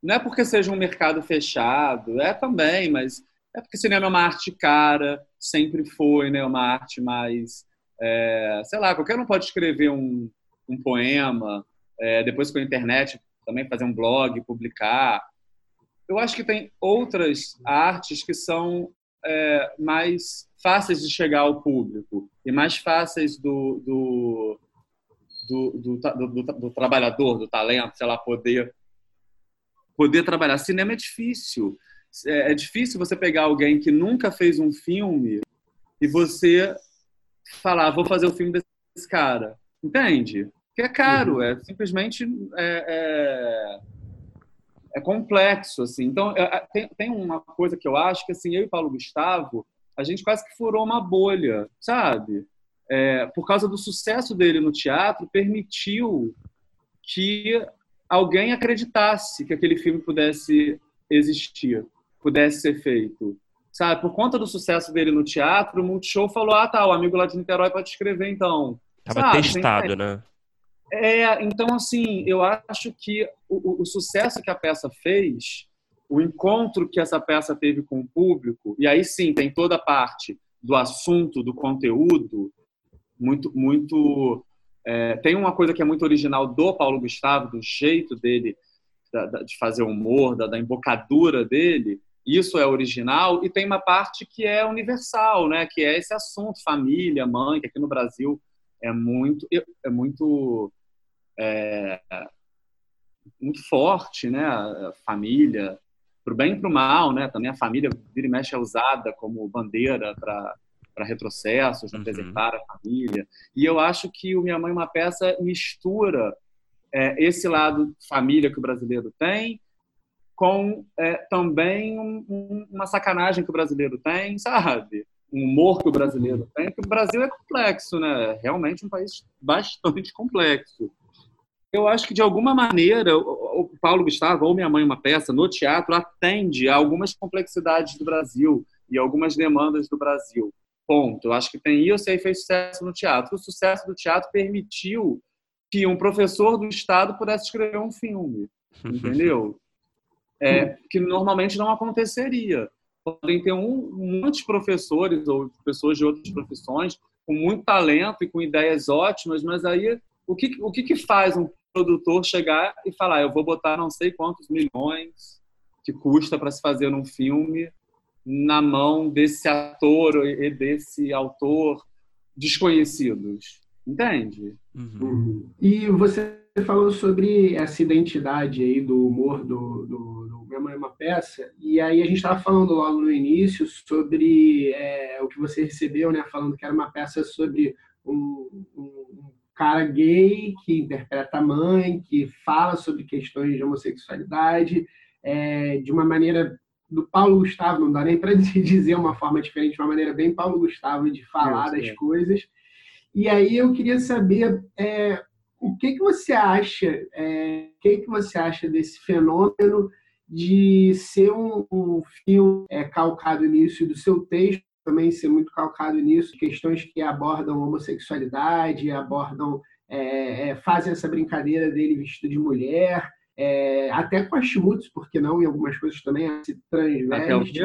Não é porque seja um mercado fechado, é também, mas é porque cinema é uma arte cara, sempre foi, né? Uma arte mais, é, sei lá, qualquer um pode escrever um, um poema, é, depois com a internet também fazer um blog, publicar. Eu acho que tem outras artes que são é, mais fáceis de chegar ao público e mais fáceis do, do, do, do, do- do- do trabalhador, do talento, sei lá, poder, poder trabalhar. Cinema é difícil. É, é difícil você pegar alguém que nunca fez um filme e você falar, vou fazer o filme desse cara. Entende? Porque é caro, é simplesmente é, é, é complexo, assim. Então, é, é, tem, tem uma coisa que eu acho que, assim, eu e Paulo Gustavo, a gente quase que furou uma bolha, sabe? É, por causa do sucesso dele no teatro, permitiu que alguém acreditasse que aquele filme pudesse existir, pudesse ser feito. Sabe, por conta do sucesso dele no teatro, o Multishow falou: ah, tá, o amigo lá de Niterói pode escrever então. Tava Sabe, testado, né? é, então, assim, eu acho que o, o- o sucesso que a peça fez, o encontro que essa peça teve com o público, e aí sim tem toda a parte do assunto, do conteúdo, muito, muito. é, tem uma coisa que é muito original do Paulo Gustavo, do jeito dele da- da- de fazer humor, da, da embocadura dele. Isso é original e tem uma parte que é universal, né? Que é esse assunto família, mãe, que aqui no Brasil é muito é muito é, muito forte, né? Família, pro bem e pro mal, né? Também a família vira e mexe é usada como bandeira para para retrocessos, Uhum. representar a família. E eu acho que o Minha Mãe é uma peça mistura é, esse lado família que o brasileiro tem com é, também um- um- uma sacanagem que o brasileiro tem, sabe? Um humor que o brasileiro tem, que o Brasil é complexo, né? É realmente um país bastante complexo. Eu acho que, de alguma maneira, o Paulo Gustavo, ou Minha Mãe Uma Peça, no teatro, atende a algumas complexidades do Brasil e algumas demandas do Brasil. Ponto. Eu acho que tem isso e aí fez sucesso no teatro. O sucesso do teatro permitiu que um professor do Estado pudesse escrever um filme, entendeu? É, que normalmente não aconteceria. Podem ter um, muitos professores ou pessoas de outras profissões com muito talento e com ideias ótimas, mas aí o que, o que, que faz um produtor chegar e falar eu vou botar não sei quantos milhões que custa para se fazer um filme na mão desse ator e desse autor desconhecidos? Entende? Uhum. E você falou sobre essa identidade aí do humor do, do, do Minha Mãe é uma Peça, e aí a gente estava falando logo no início sobre é, o que você recebeu, né? Falando que era uma peça sobre um, um, um cara gay que interpreta a mãe, que fala sobre questões de homossexualidade, é, de uma maneira do Paulo Gustavo, não dá nem para dizer uma forma diferente, de uma maneira bem Paulo Gustavo de falar Isso, das é. coisas. E aí eu queria saber é, o que, que você acha, é, o que, que você acha desse fenômeno de ser um, um filme é, calcado nisso e do seu texto também ser muito calcado nisso, questões que abordam homossexualidade, abordam, é, é, fazem essa brincadeira dele vestido de mulher, é, até com as chutes, porque não, em algumas coisas também se transveste.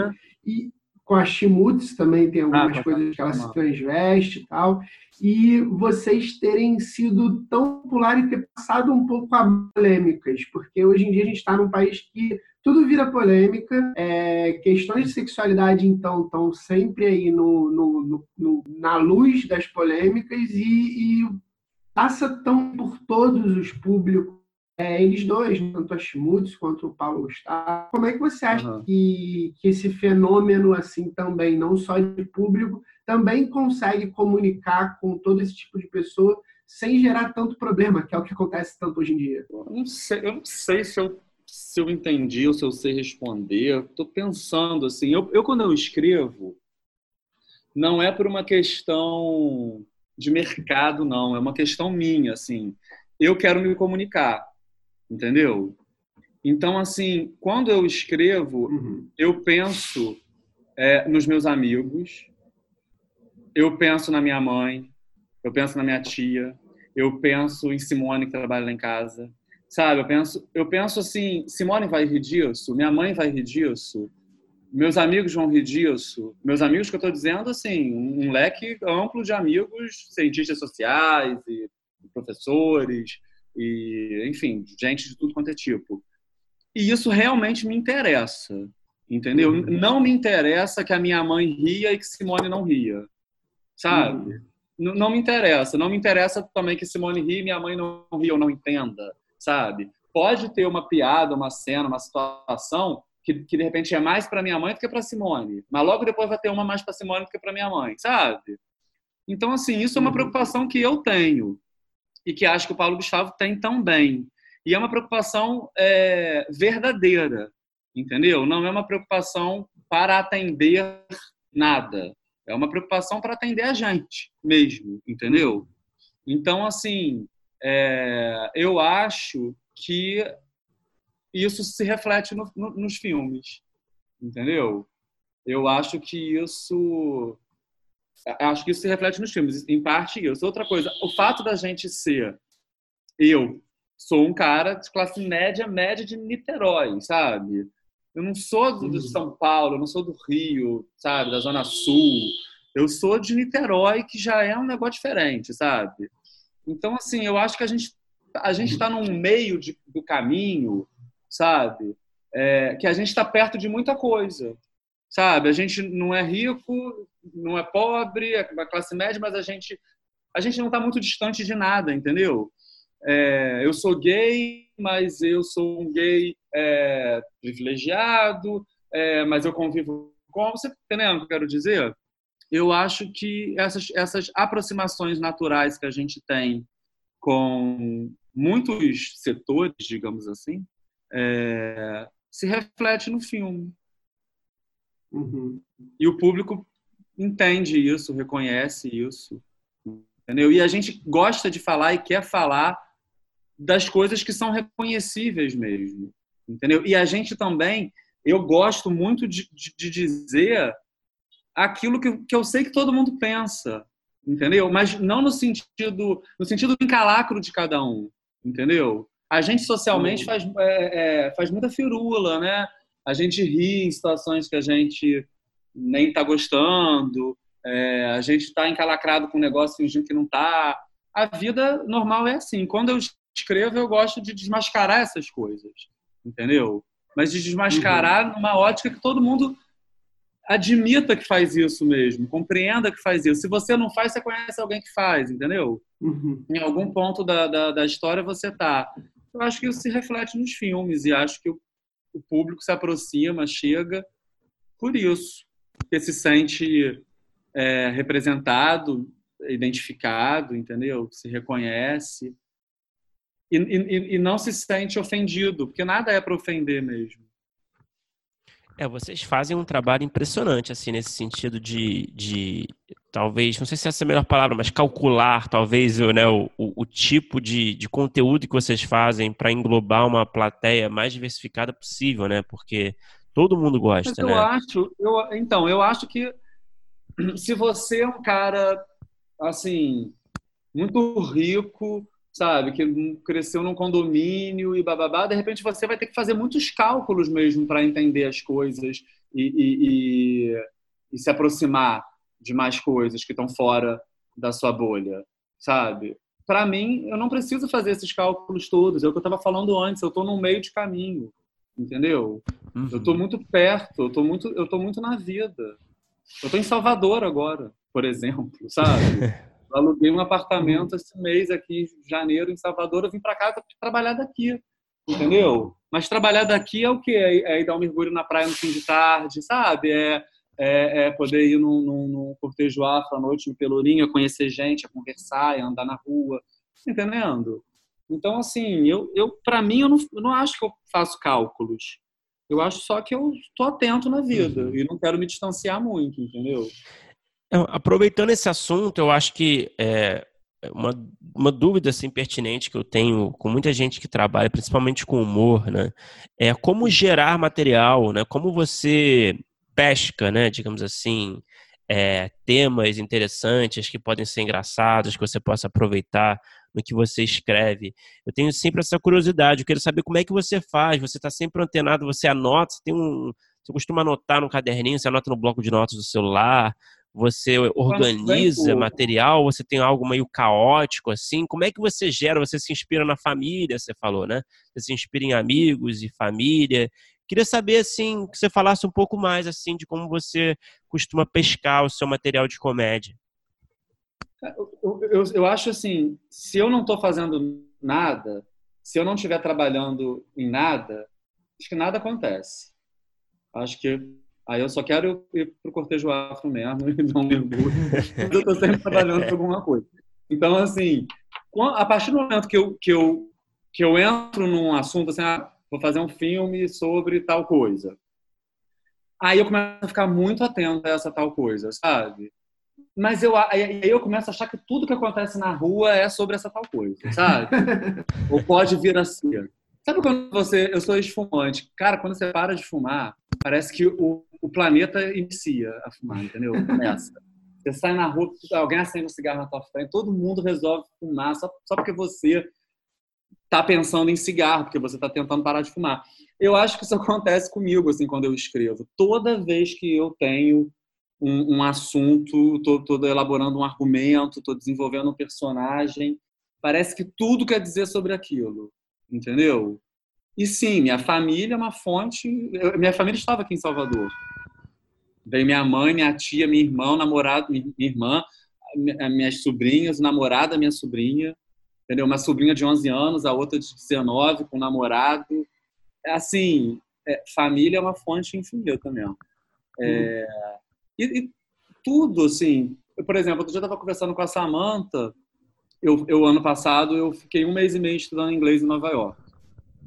E com a Shimutz também tem algumas ah, coisas que ela se transveste e tal. E vocês terem sido tão popular e ter passado um pouco a polêmicas, porque hoje em dia a gente está num país que tudo vira polêmica. É, questões de sexualidade, então, estão sempre aí no, no, no, na luz das polêmicas e, e passa tão por todos os públicos é, eles dois, tanto a Schmutz quanto o Paulo Gustavo. Como é que você acha uhum. que, que esse fenômeno, assim, também, não só de público, também consegue comunicar com todo esse tipo de pessoa sem gerar tanto problema, que é o que acontece tanto hoje em dia? Eu não sei, eu não sei se, eu, se eu entendi ou se eu sei responder. Estou pensando, assim, eu, eu quando eu escrevo, não é por uma questão de mercado, não. É uma questão minha, assim. Eu quero me comunicar entendeu? Então, assim, quando eu escrevo, uhum. eu penso é, nos meus amigos, eu penso na minha mãe, eu penso na minha tia, eu penso em Simone que trabalha lá em casa, sabe? Eu penso, eu penso assim, Simone vai rir disso, minha mãe vai rir disso, meus amigos vão rir disso, meus amigos que eu estou dizendo assim, um leque amplo de amigos, cientistas sociais e professores, e enfim, gente de tudo quanto é tipo. E isso realmente me interessa, entendeu? Uhum. Não me interessa que a minha mãe ria e que Simone não ria, sabe? Uhum. Não me interessa. Não me interessa também que Simone ria e minha mãe não ria ou não entenda, sabe? Pode ter uma piada, uma cena, uma situação que, que de repente é mais para minha mãe do que para Simone, mas logo depois vai ter uma mais para Simone do que para minha mãe, sabe? Então, assim, isso é uma uhum. preocupação que eu tenho e que acho que o Paulo Gustavo tem também. E é uma preocupação é, verdadeira, entendeu? Não é uma preocupação para atender nada. É uma preocupação para atender a gente mesmo, entendeu? Então, assim, é, eu acho que isso se reflete no, no, nos filmes, entendeu? Eu acho que isso acho que isso se reflete nos filmes, em parte isso. Outra coisa, o fato da gente ser eu sou um cara de classe média, média de Niterói, sabe? Eu não sou do, de São Paulo, eu não sou do Rio, sabe, da Zona Sul. Eu sou de Niterói, que já é um negócio diferente, sabe? Então, assim, eu acho que a gente a gente está num meio de, do caminho, sabe? É, que a gente está perto de muita coisa sabe? A gente não é rico, não é pobre, é uma classe média, mas a gente a gente não está muito distante de nada, entendeu? É, eu sou gay, mas eu sou um gay é, privilegiado, é, mas eu convivo com. Você tá entendendo o que eu quero dizer? Eu acho que essas, essas aproximações naturais que a gente tem com muitos setores, digamos assim, é, se reflete no filme. Uhum. E o público entende isso, reconhece isso, entendeu? E a gente gosta de falar e quer falar das coisas que são reconhecíveis mesmo, entendeu? E a gente também, eu gosto muito de, de, de dizer aquilo que, que eu sei que todo mundo pensa, entendeu? Mas não no sentido no sentido do encalacro de cada um, entendeu? A gente socialmente uhum. faz, é, é, faz muita firula, né? a gente ri em situações que a gente nem está gostando, é, a gente está encalacrado com um negócio fingindo que não está. A vida normal é assim. Quando eu escrevo, eu gosto de desmascarar essas coisas, entendeu? Mas de desmascarar uhum. numa ótica que todo mundo admita que faz isso mesmo, compreenda que faz isso. Se você não faz, você conhece alguém que faz, entendeu? Uhum. Em algum ponto da, da, da história você tá. Eu acho que isso se reflete nos filmes e acho que o o público se aproxima, chega por isso, porque se sente é, representado, identificado, entendeu? Se reconhece e, e, e não se sente ofendido, porque nada é para ofender mesmo. É, vocês fazem um trabalho impressionante, assim, nesse sentido de, de talvez, não sei se essa é a melhor palavra, mas calcular, talvez, né, o, o, tipo de, de conteúdo que vocês fazem para englobar uma plateia mais diversificada possível, né? Porque todo mundo gosta, mas eu né? Acho, eu, então, eu acho que se você é um cara, assim, muito rico, sabe, que cresceu num condomínio e bababá, de repente você vai ter que fazer muitos cálculos mesmo para entender as coisas e, e, e se aproximar de mais coisas que estão fora da sua bolha, sabe? Para mim, eu não preciso fazer esses cálculos todos. É o que eu estava falando antes. Eu estou no meio de caminho, entendeu? Uhum. Eu estou muito perto. Eu estou muito, eu tô muito na vida. Eu estou em Salvador agora, por exemplo, sabe? Eu aluguei um apartamento esse mês aqui, em janeiro, em Salvador. Eu vim para cá para trabalhar daqui, entendeu? Mas trabalhar daqui é o quê? É, é ir dar um mergulho na praia no fim de tarde, sabe? É, é, é poder ir num, num, num cortejo afro à noite no Pelourinho, conhecer gente, a conversar, a andar na rua, tá entendendo? Então, assim, eu, eu para mim, eu não, eu não acho que eu faço cálculos. Eu acho só que eu estou atento na vida uhum. e não quero me distanciar muito, entendeu? É, aproveitando esse assunto, eu acho que é, uma, uma dúvida assim, pertinente que eu tenho com muita gente que trabalha, principalmente com humor, né? É como gerar material, né? Como você pesca, né? Digamos assim, é, temas interessantes que podem ser engraçados, que você possa aproveitar no que você escreve. Eu tenho sempre essa curiosidade, eu quero saber como é que você faz, você está sempre antenado, você anota, você tem um. Você costuma anotar no caderninho, você anota no bloco de notas do celular, você organiza material, você tem algo meio caótico assim? Como é que você gera? Você se inspira na família, você falou, né? Você se inspira em amigos e família. Queria saber assim, que você falasse um pouco mais assim de como você costuma pescar o seu material de comédia. Eu, eu, eu acho assim, se eu não estou fazendo nada, se eu não estiver trabalhando em nada, acho que nada acontece. Acho que Aí eu só quero ir pro cortejo afro mesmo e dar um mergulho. eu estou sempre trabalhando com alguma coisa. Então, assim, a partir do momento que eu, que eu, que eu entro num assunto, assim, ah, vou fazer um filme sobre tal coisa. Aí eu começo a ficar muito atento a essa tal coisa, sabe? Mas eu, aí eu começo a achar que tudo que acontece na rua é sobre essa tal coisa, sabe? Ou pode vir a ser. Sabe quando você. Eu sou esfumante. Cara, quando você para de fumar, parece que o, o planeta inicia a fumar, entendeu? Começa. Você sai na rua, alguém acende um cigarro na tua frente, todo mundo resolve fumar só, só porque você está pensando em cigarro, porque você está tentando parar de fumar. Eu acho que isso acontece comigo, assim, quando eu escrevo. Toda vez que eu tenho um, um assunto, estou elaborando um argumento, estou desenvolvendo um personagem, parece que tudo quer dizer sobre aquilo, entendeu? E sim, minha família é uma fonte. Minha família estava aqui em Salvador. Veio minha mãe, minha tia, minha irmã, namorado, minha irmã, minhas sobrinhas, o namorado da minha sobrinha, entendeu? Uma sobrinha de 11 anos, a outra de 19, com namorado. É assim, é, família é uma fonte infinita mesmo. É, hum. e, e, tudo, assim. Eu, por exemplo, eu estava conversando com a Samantha. Eu, eu, ano passado, eu fiquei um mês e meio estudando inglês em Nova York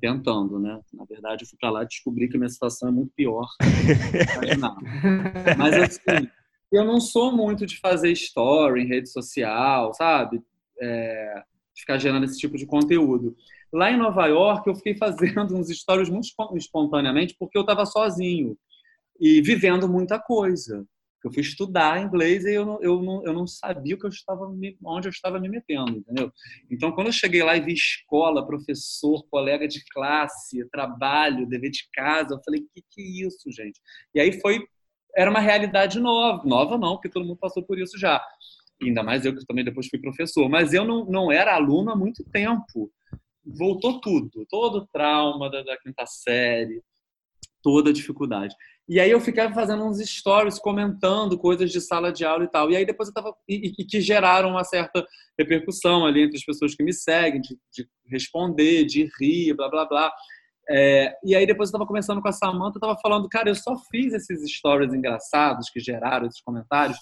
tentando, né? Na verdade, eu fui para lá e descobri que a minha situação é muito pior. Mas assim, eu não sou muito de fazer story em rede social, sabe? É, de ficar gerando esse tipo de conteúdo. Lá em Nova York, eu fiquei fazendo uns stories muito espontaneamente porque eu estava sozinho e vivendo muita coisa eu fui estudar inglês e eu não, eu não, eu não sabia o que eu estava me, onde eu estava me metendo, entendeu? Então, quando eu cheguei lá e vi escola, professor, colega de classe, trabalho, dever de casa, eu falei, que que é isso, gente? E aí foi, era uma realidade nova, nova não, porque todo mundo passou por isso já. Ainda mais eu que também depois fui professor, mas eu não, não era aluno há muito tempo. Voltou tudo, todo o trauma da, da quinta série, toda a dificuldade. E aí eu ficava fazendo uns stories comentando coisas de sala de aula e tal. E aí depois eu tava. E, e que geraram uma certa repercussão ali entre as pessoas que me seguem, de, de responder, de rir, blá blá blá. É, e aí depois eu tava conversando com a Samantha, eu tava falando, cara, eu só fiz esses stories engraçados que geraram esses comentários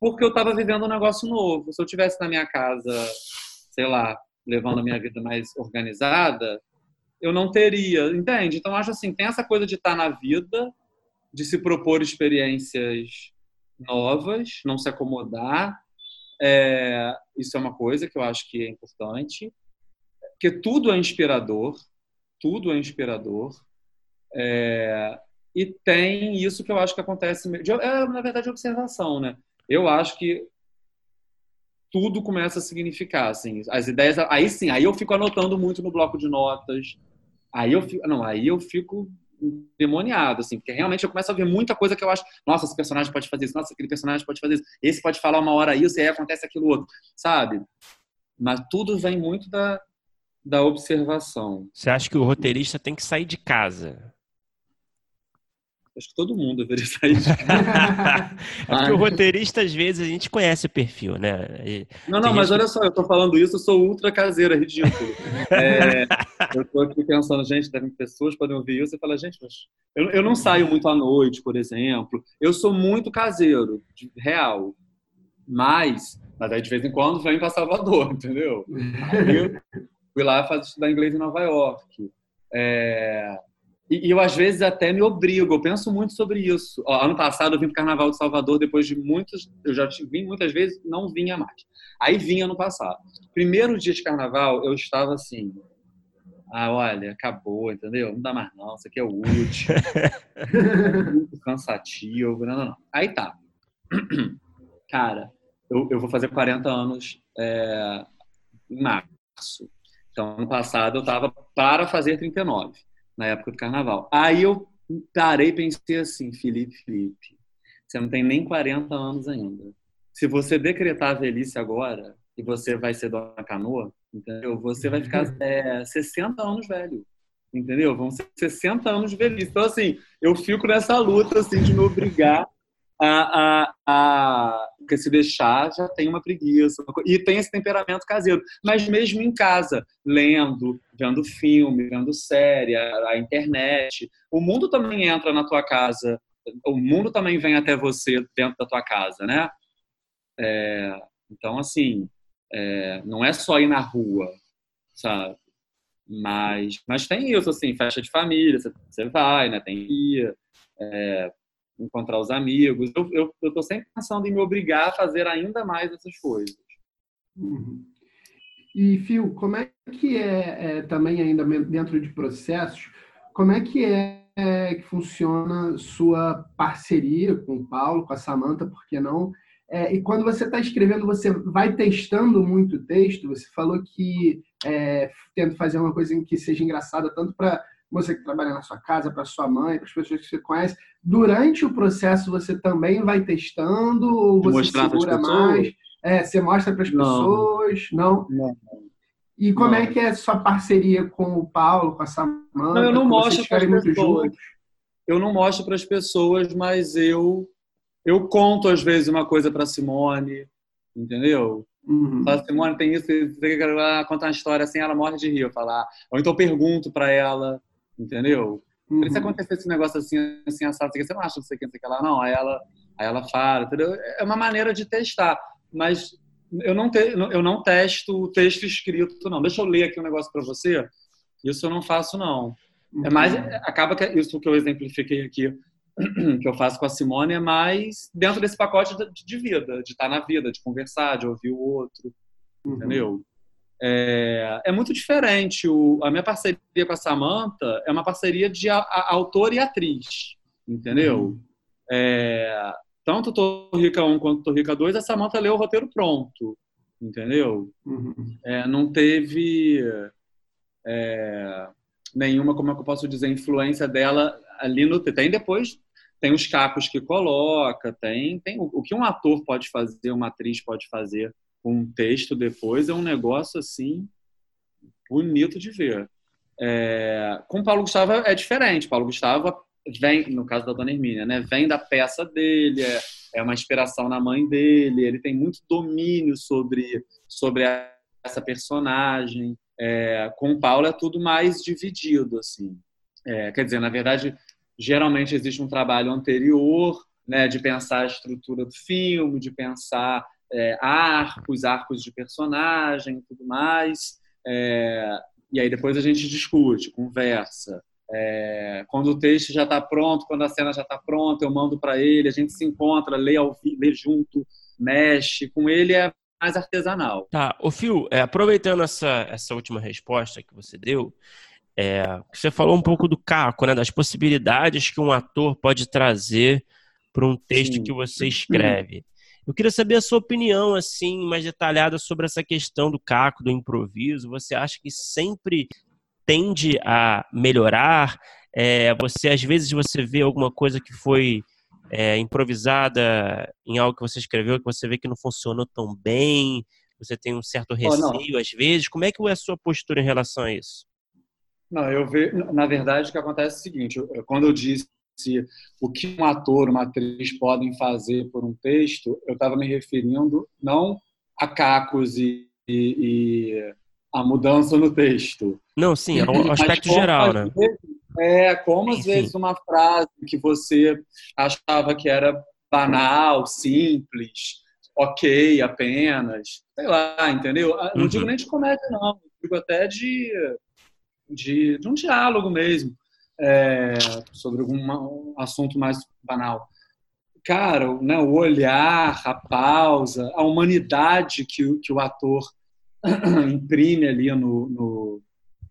porque eu tava vivendo um negócio novo. Se eu tivesse na minha casa, sei lá, levando a minha vida mais organizada, eu não teria, entende? Então acho assim, tem essa coisa de estar tá na vida de se propor experiências novas, não se acomodar. É, isso é uma coisa que eu acho que é importante, porque tudo é inspirador, tudo é inspirador. É, e tem isso que eu acho que acontece. É, na verdade, observação, né? Eu acho que tudo começa a significar, assim, as ideias. Aí sim, aí eu fico anotando muito no bloco de notas. Aí eu fico, não, aí eu fico demoniado, assim, porque realmente eu começo a ver muita coisa que eu acho, nossa, esse personagem pode fazer isso, nossa, aquele personagem pode fazer isso, esse pode falar uma hora isso e aí acontece aquilo outro, sabe? Mas tudo vem muito da, da observação. Você acha que o roteirista tem que sair de casa? Acho que todo mundo deveria sair de casa. é porque o roteirista, às vezes, a gente conhece o perfil, né? E não, não, mas olha só, eu tô falando isso, eu sou ultra caseiro, é ridículo. é, eu tô aqui pensando, gente, devem pessoas podem ouvir isso e falar, gente, mas eu, eu não saio muito à noite, por exemplo. Eu sou muito caseiro, real. Mas, mas aí de vez em quando vem para Salvador, entendeu? Aí eu fui lá fazer estudar inglês em Nova York. É, e, e, eu, às vezes, até me obrigo. Eu penso muito sobre isso. Ó, ano passado, eu vim para o Carnaval de Salvador depois de muitos... Eu já vim muitas vezes, não vinha mais. Aí vinha no passado. Primeiro dia de Carnaval, eu estava assim... Ah, olha, acabou, entendeu? Não dá mais não, isso aqui é o último. muito cansativo. Não, não, não. Aí tá. Cara, eu, eu vou fazer 40 anos é, em março. Então, ano passado, eu estava para fazer 39 na época do carnaval. Aí eu parei e pensei assim, Felipe, Felipe, você não tem nem 40 anos ainda. Se você decretar a velhice agora e você vai ser dona canoa, entendeu? Você vai ficar é, 60 anos velho, entendeu? Vão ser 60 anos de velhice. Então, assim, eu fico nessa luta, assim, de me obrigar a, a, a porque se deixar já tem uma preguiça e tem esse temperamento caseiro. Mas mesmo em casa lendo vendo filme vendo série a, a, internet o mundo também entra na tua casa o mundo também vem até você dentro da tua casa né? É, então assim é, não é só ir na rua sabe? Mas mas tem isso assim festa de família você, você vai né? Tem dia é, encontrar os amigos. Eu estou sempre pensando em me obrigar a fazer ainda mais essas coisas. Uhum. E, Fio, como é que é, é, também ainda dentro de processos, como é que é, é que funciona sua parceria com o Paulo, com a Samanta, por que não? É, e quando você está escrevendo, você vai testando muito o texto. Você falou que é, tenta fazer uma coisa que seja engraçada tanto para você que trabalha na sua casa, para sua mãe, para as pessoas que você conhece. Durante o processo, você também vai testando ou você Mostrar segura mais? É, você mostra para as pessoas? Não? Não. E como não. é que é a sua parceria com o Paulo, com a Samanta? Não, eu não mostro para as pessoas. Eu não mostro para as pessoas, mas eu eu conto às vezes uma coisa para Simone, entendeu? Uhum. Fala, Simone, tem isso, você quer contar uma história assim, ela morre de rir, eu falar. Ou então pergunto para ela, entendeu? Uhum. Por isso acontecer esse negócio assim, assim, assado, você não acha, não sei o que, não sei o que lá, não. Aí ela, aí ela fala, entendeu? É uma maneira de testar, mas eu não, te, eu não testo o texto escrito, não. Deixa eu ler aqui um negócio para você. Isso eu não faço, não. É mais, uhum. acaba que isso que eu exemplifiquei aqui, que eu faço com a Simone, é mais dentro desse pacote de vida, de estar na vida, de conversar, de ouvir o outro, uhum. entendeu? É, é muito diferente. O, a minha parceria com a Samantha é uma parceria de a, a, autor e atriz, entendeu? Uhum. É, tanto Torrica 1 quanto Torrica 2, a Samantha leu o roteiro pronto, entendeu? Uhum. É, não teve é, nenhuma, como é que eu posso dizer, influência dela ali no... Tem depois, tem os capos que coloca, tem, tem o, o que um ator pode fazer, uma atriz pode fazer um texto depois é um negócio assim bonito de ver. É, com Paulo Gustavo é diferente. Paulo Gustavo vem, no caso da Dona Hermínia, né, vem da peça dele, é, é uma inspiração na mãe dele, ele tem muito domínio sobre, sobre essa personagem. É, com Paulo é tudo mais dividido, assim. É, quer dizer, na verdade, geralmente existe um trabalho anterior, né, de pensar a estrutura do filme, de pensar é, arcos, arcos de personagem tudo mais. É, e aí depois a gente discute, conversa. É, quando o texto já está pronto, quando a cena já está pronta, eu mando para ele, a gente se encontra, lê, ao, lê junto, mexe. Com ele é mais artesanal. Tá, o Fio, é, aproveitando essa, essa última resposta que você deu, é, você falou um pouco do caco, né, das possibilidades que um ator pode trazer para um texto Sim. que você escreve. Eu queria saber a sua opinião, assim, mais detalhada sobre essa questão do caco, do improviso. Você acha que sempre tende a melhorar? É, você às vezes você vê alguma coisa que foi é, improvisada em algo que você escreveu que você vê que não funcionou tão bem, você tem um certo receio oh, às vezes. Como é que é a sua postura em relação a isso? Não, eu vejo, na verdade, o que acontece é o seguinte: quando eu disse o que um ator, uma atriz podem fazer por um texto, eu estava me referindo não a cacos e, e, e, a mudança no texto. Não, sim, é um aspecto geral, né? é, como às sim, vezes uma frase que você achava que era banal, simples, ok apenas, sei lá, entendeu? Não uhum. digo nem de comédia, não. Digo até de, de, de um diálogo mesmo é, sobre algum assunto mais banal. Cara, né, o olhar, a pausa, a humanidade que, que o ator imprime ali no, no,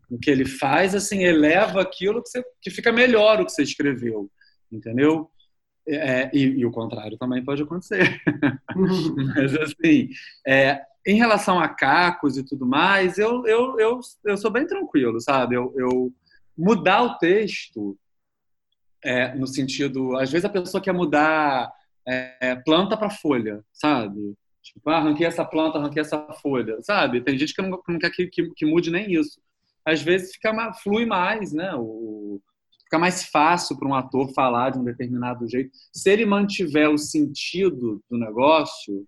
no, que ele faz, assim, eleva aquilo que, você, que fica melhor o que você escreveu, entendeu? É, e, e, o contrário também pode acontecer. Mas, assim, é, em relação a cacos e tudo mais, eu, eu, eu, eu sou bem tranquilo, sabe? Eu, eu mudar o texto é, no sentido, às vezes a pessoa quer mudar é, planta para folha, sabe? Tipo, ah, arranquei essa planta, arranquei essa folha, sabe? Tem gente que não, não quer que, que, que, mude nem isso. Às vezes fica flui mais, né? O, fica mais fácil para um ator falar de um determinado jeito. Se ele mantiver o sentido do negócio,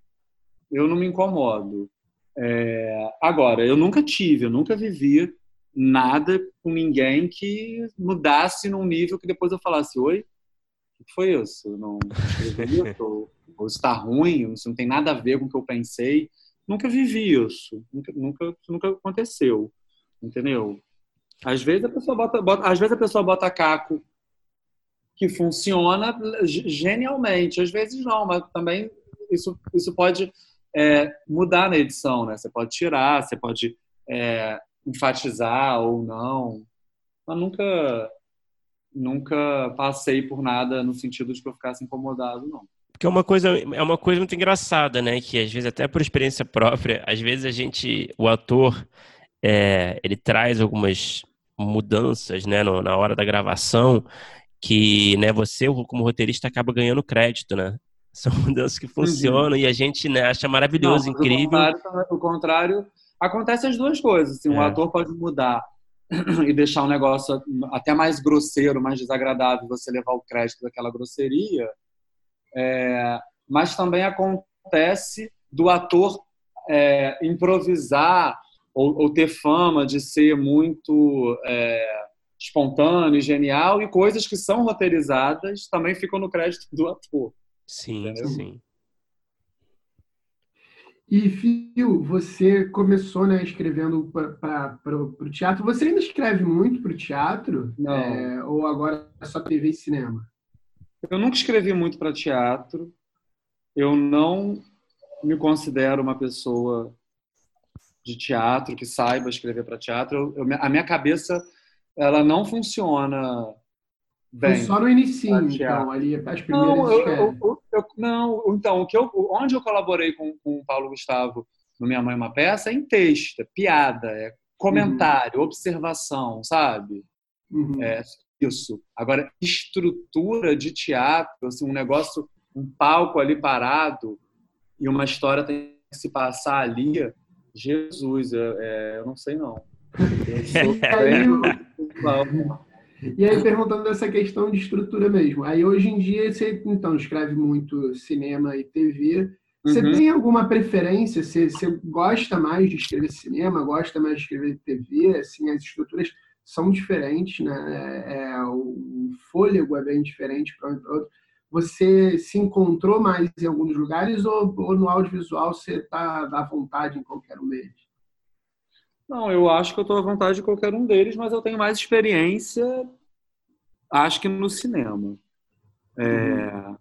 eu não me incomodo. É, agora, eu nunca tive, eu nunca vivi nada com ninguém que mudasse num nível que depois eu falasse, oi, o que foi isso? Não escrevi isso? ou, ou está ruim? Isso não tem nada a ver com o que eu pensei. Nunca vivi isso. Nunca, nunca, nunca aconteceu. Entendeu? Às vezes a pessoa bota, bota, às vezes a pessoa bota caco que funciona genialmente. Às vezes não, mas também isso, isso pode é, mudar na edição, né? Você pode tirar, você pode é, enfatizar ou não. Mas nunca, nunca passei por nada no sentido de que eu ficasse incomodado, não. Porque é uma coisa, é uma coisa muito engraçada, né? Que às vezes, até por experiência própria, às vezes a gente, o ator, é, ele traz algumas mudanças, né, no, na hora da gravação, que, né, você como roteirista acaba ganhando crédito, né? São mudanças que funcionam uhum. e a gente né, acha maravilhoso, Não, incrível. O contrário, o contrário acontece as duas coisas. Assim, é. O ator pode mudar e deixar um negócio até mais grosseiro, mais desagradável, você levar o crédito daquela grosseria. É, mas também acontece do ator é, improvisar ou, ou, ter fama de ser muito é, espontâneo e genial e coisas que são roteirizadas também ficam no crédito do ator. Sim, entendeu? sim. E, Fio, você começou né, escrevendo para o teatro. Você ainda escreve muito para o teatro? Não. É, ou agora é só TV e cinema? Eu nunca escrevi muito para teatro. Eu não me considero uma pessoa de teatro que saiba escrever para teatro. Eu, a minha cabeça ela não funciona Bem, Foi só no início, então, ali as primeiras não, eu, eu, eu, não, então, o que eu, onde eu colaborei com, com o Paulo Gustavo no Minha Mãe Uma Peça é em texto, é piada, é comentário, uhum. observação, sabe? Uhum. É isso. Agora, estrutura de teatro, assim, um negócio, um palco ali parado e uma história tem que se passar ali, Jesus, eu, é, eu não sei não. Eu sou e aí, perguntando dessa questão de estrutura mesmo. Aí, hoje em dia, você então escreve muito cinema e TV. Você uhum. tem alguma preferência? Você, você, gosta mais de escrever cinema? Gosta mais de escrever TV? Assim, as estruturas são diferentes, né? É, é o fôlego é bem diferente para um e para outro. Você se encontrou mais em alguns lugares ou, ou no audiovisual você está à vontade em qualquer um deles? Não, eu acho que eu estou à vontade de qualquer um deles, mas eu tenho mais experiência, acho que no cinema. É,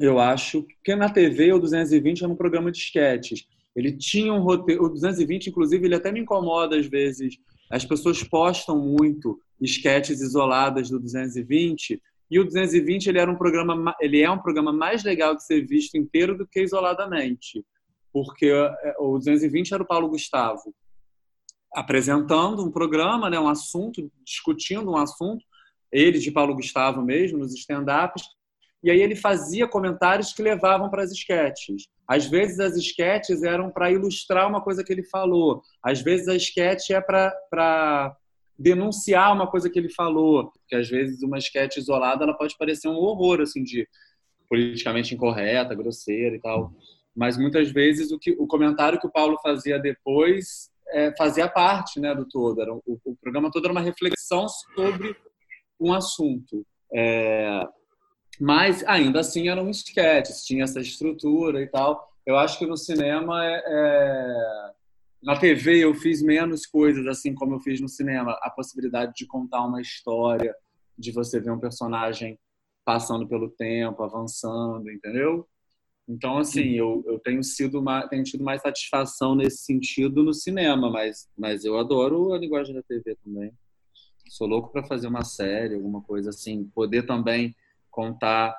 eu acho que na TV o 220 era um programa de sketches. Ele tinha um roteiro. O 220, inclusive, ele até me incomoda às vezes. As pessoas postam muito sketches isoladas do 220 e o 220 ele era um programa, ele é um programa mais legal de ser visto inteiro do que isoladamente, porque é, o 220 era o Paulo Gustavo apresentando um programa, né, um assunto, discutindo um assunto, ele de Paulo Gustavo mesmo, nos stand-ups, e aí ele fazia comentários que levavam para as esquetes. Às vezes as esquetes eram para ilustrar uma coisa que ele falou, às vezes a esquete é para denunciar uma coisa que ele falou, porque às vezes uma esquete isolada ela pode parecer um horror assim de politicamente incorreta, grosseira e tal, mas muitas vezes o que o comentário que o Paulo fazia depois é, fazia parte né do todo, era, o, o programa todo era uma reflexão sobre um assunto. É, mas ainda assim eram esquetes, tinha essa estrutura e tal. Eu acho que no cinema, é, é... na TV eu fiz menos coisas assim como eu fiz no cinema. A possibilidade de contar uma história, de você ver um personagem passando pelo tempo, avançando, entendeu? Então, assim, eu, eu tenho, sido mais, tenho tido mais satisfação nesse sentido no cinema, mas, mas eu adoro a linguagem da TV também. Sou louco para fazer uma série, alguma coisa assim. Poder também contar,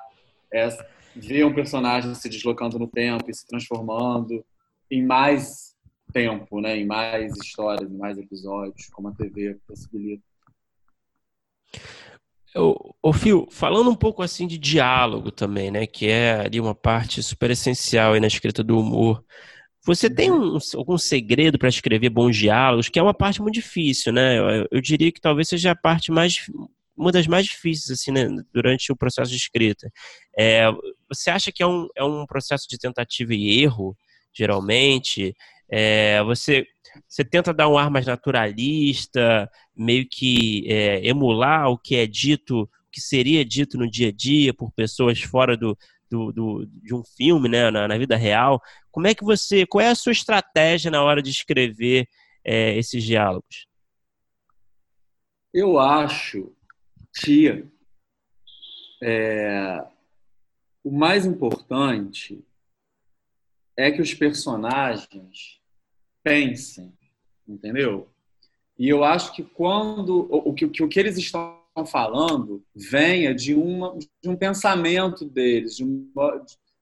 essa, ver um personagem se deslocando no tempo e se transformando em mais tempo, né? em mais histórias, em mais episódios, como a TV possibilita. Ô, Fio, falando um pouco assim de diálogo também, né, que é ali uma parte super essencial aí na escrita do humor. Você tem um, algum segredo para escrever bons diálogos, que é uma parte muito difícil, né? Eu, eu, diria que talvez seja a parte mais uma das mais difíceis assim, né, durante o processo de escrita. É, você acha que é um, é um processo de tentativa e erro, geralmente? É, você, você tenta dar um ar mais naturalista, meio que é, emular o que é dito, o que seria dito no dia a dia por pessoas fora do, do, do, de um filme, né, na, na, vida real. Como é que você, qual é a sua estratégia na hora de escrever é, esses diálogos? Eu acho tia, é, o mais importante é que os personagens pensem, entendeu? E eu acho que quando o que, o que eles estão falando venha de, uma, de um pensamento deles, de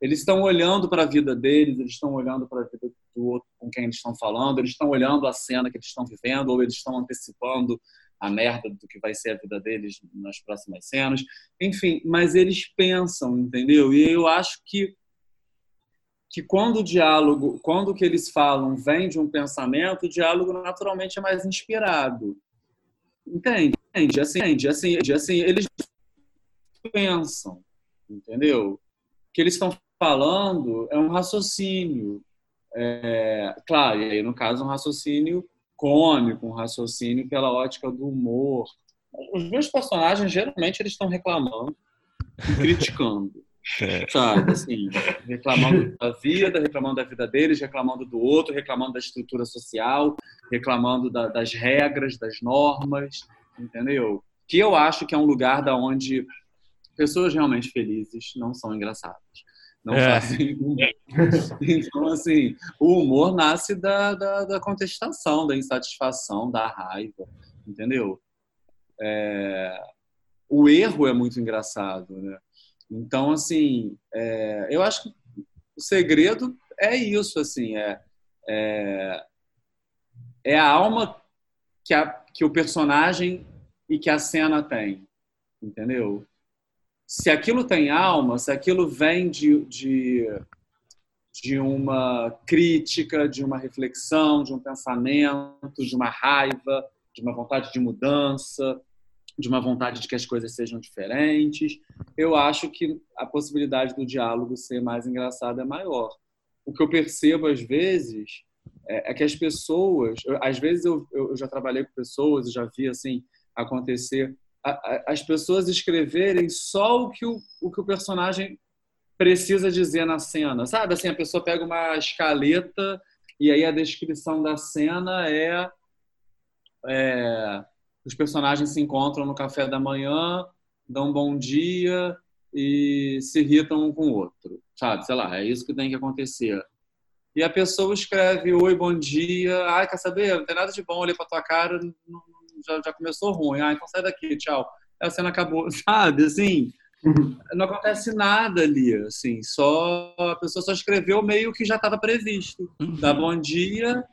eles estão olhando para a vida deles, eles estão olhando para a vida do outro com quem eles estão falando, eles estão olhando a cena que eles estão vivendo, ou eles estão antecipando a merda do que vai ser a vida deles nas próximas cenas. Enfim, mas eles pensam, entendeu? E eu acho que que quando o diálogo, quando o que eles falam vem de um pensamento, o diálogo naturalmente é mais inspirado. Entende? Entende? Assim, entende? Assim, assim, eles pensam, entendeu? O que eles estão falando é um raciocínio. É, claro, e aí no caso um raciocínio cômico, um raciocínio pela ótica do humor. Os meus personagens, geralmente, eles estão reclamando criticando. É. Sabe, assim, reclamando da vida, reclamando da vida deles, reclamando do outro, reclamando da estrutura social, reclamando da, das regras, das normas, entendeu? Que eu acho que é um lugar da onde pessoas realmente felizes não são engraçadas não é. fazem humor. Então, assim, o humor nasce da, da, da, contestação, da insatisfação, da raiva, entendeu? É... O erro é muito engraçado, né? Então, assim, é... eu acho que o segredo é isso, assim, é, é, é a alma que, a, que o personagem e que a cena tem, entendeu? se aquilo tem alma, se aquilo vem de, de, de uma crítica, de uma reflexão, de um pensamento, de uma raiva, de uma vontade de mudança, de uma vontade de que as coisas sejam diferentes, eu acho que a possibilidade do diálogo ser mais engraçado é maior. O que eu percebo às vezes é, é que as pessoas, eu, às vezes eu, eu já trabalhei com pessoas e já vi assim acontecer as pessoas escreverem só o que o, o que o personagem precisa dizer na cena, sabe? Assim, a pessoa pega uma escaleta e aí a descrição da cena é, é os personagens se encontram no café da manhã, dão um bom dia e se irritam um com o outro, sabe? Sei lá, é isso que tem que acontecer. E a pessoa escreve: Oi, bom dia. Ai, quer saber? Não tem nada de bom, olhei pra tua cara, não, já, já começou ruim. Ah, então sai daqui, tchau. A cena acabou, sabe? Assim, não acontece nada ali, assim, só a pessoa só escreveu meio que já estava previsto. Uhum. Dá bom dia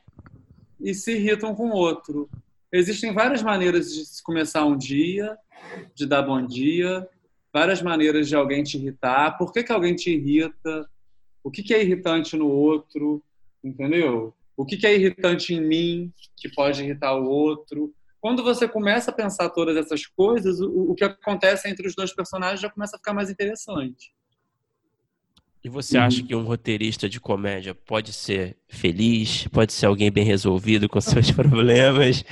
e se irritam com o outro. Existem várias maneiras de se começar um dia, de dar bom dia, várias maneiras de alguém te irritar. Por que, que alguém te irrita? O que, que é irritante no outro? Entendeu? O que, que é irritante em mim que pode irritar o outro? Quando você começa a pensar todas essas coisas, o, o que acontece entre os dois personagens já começa a ficar mais interessante. E você acha que um roteirista de comédia pode ser feliz, pode ser alguém bem resolvido com seus problemas?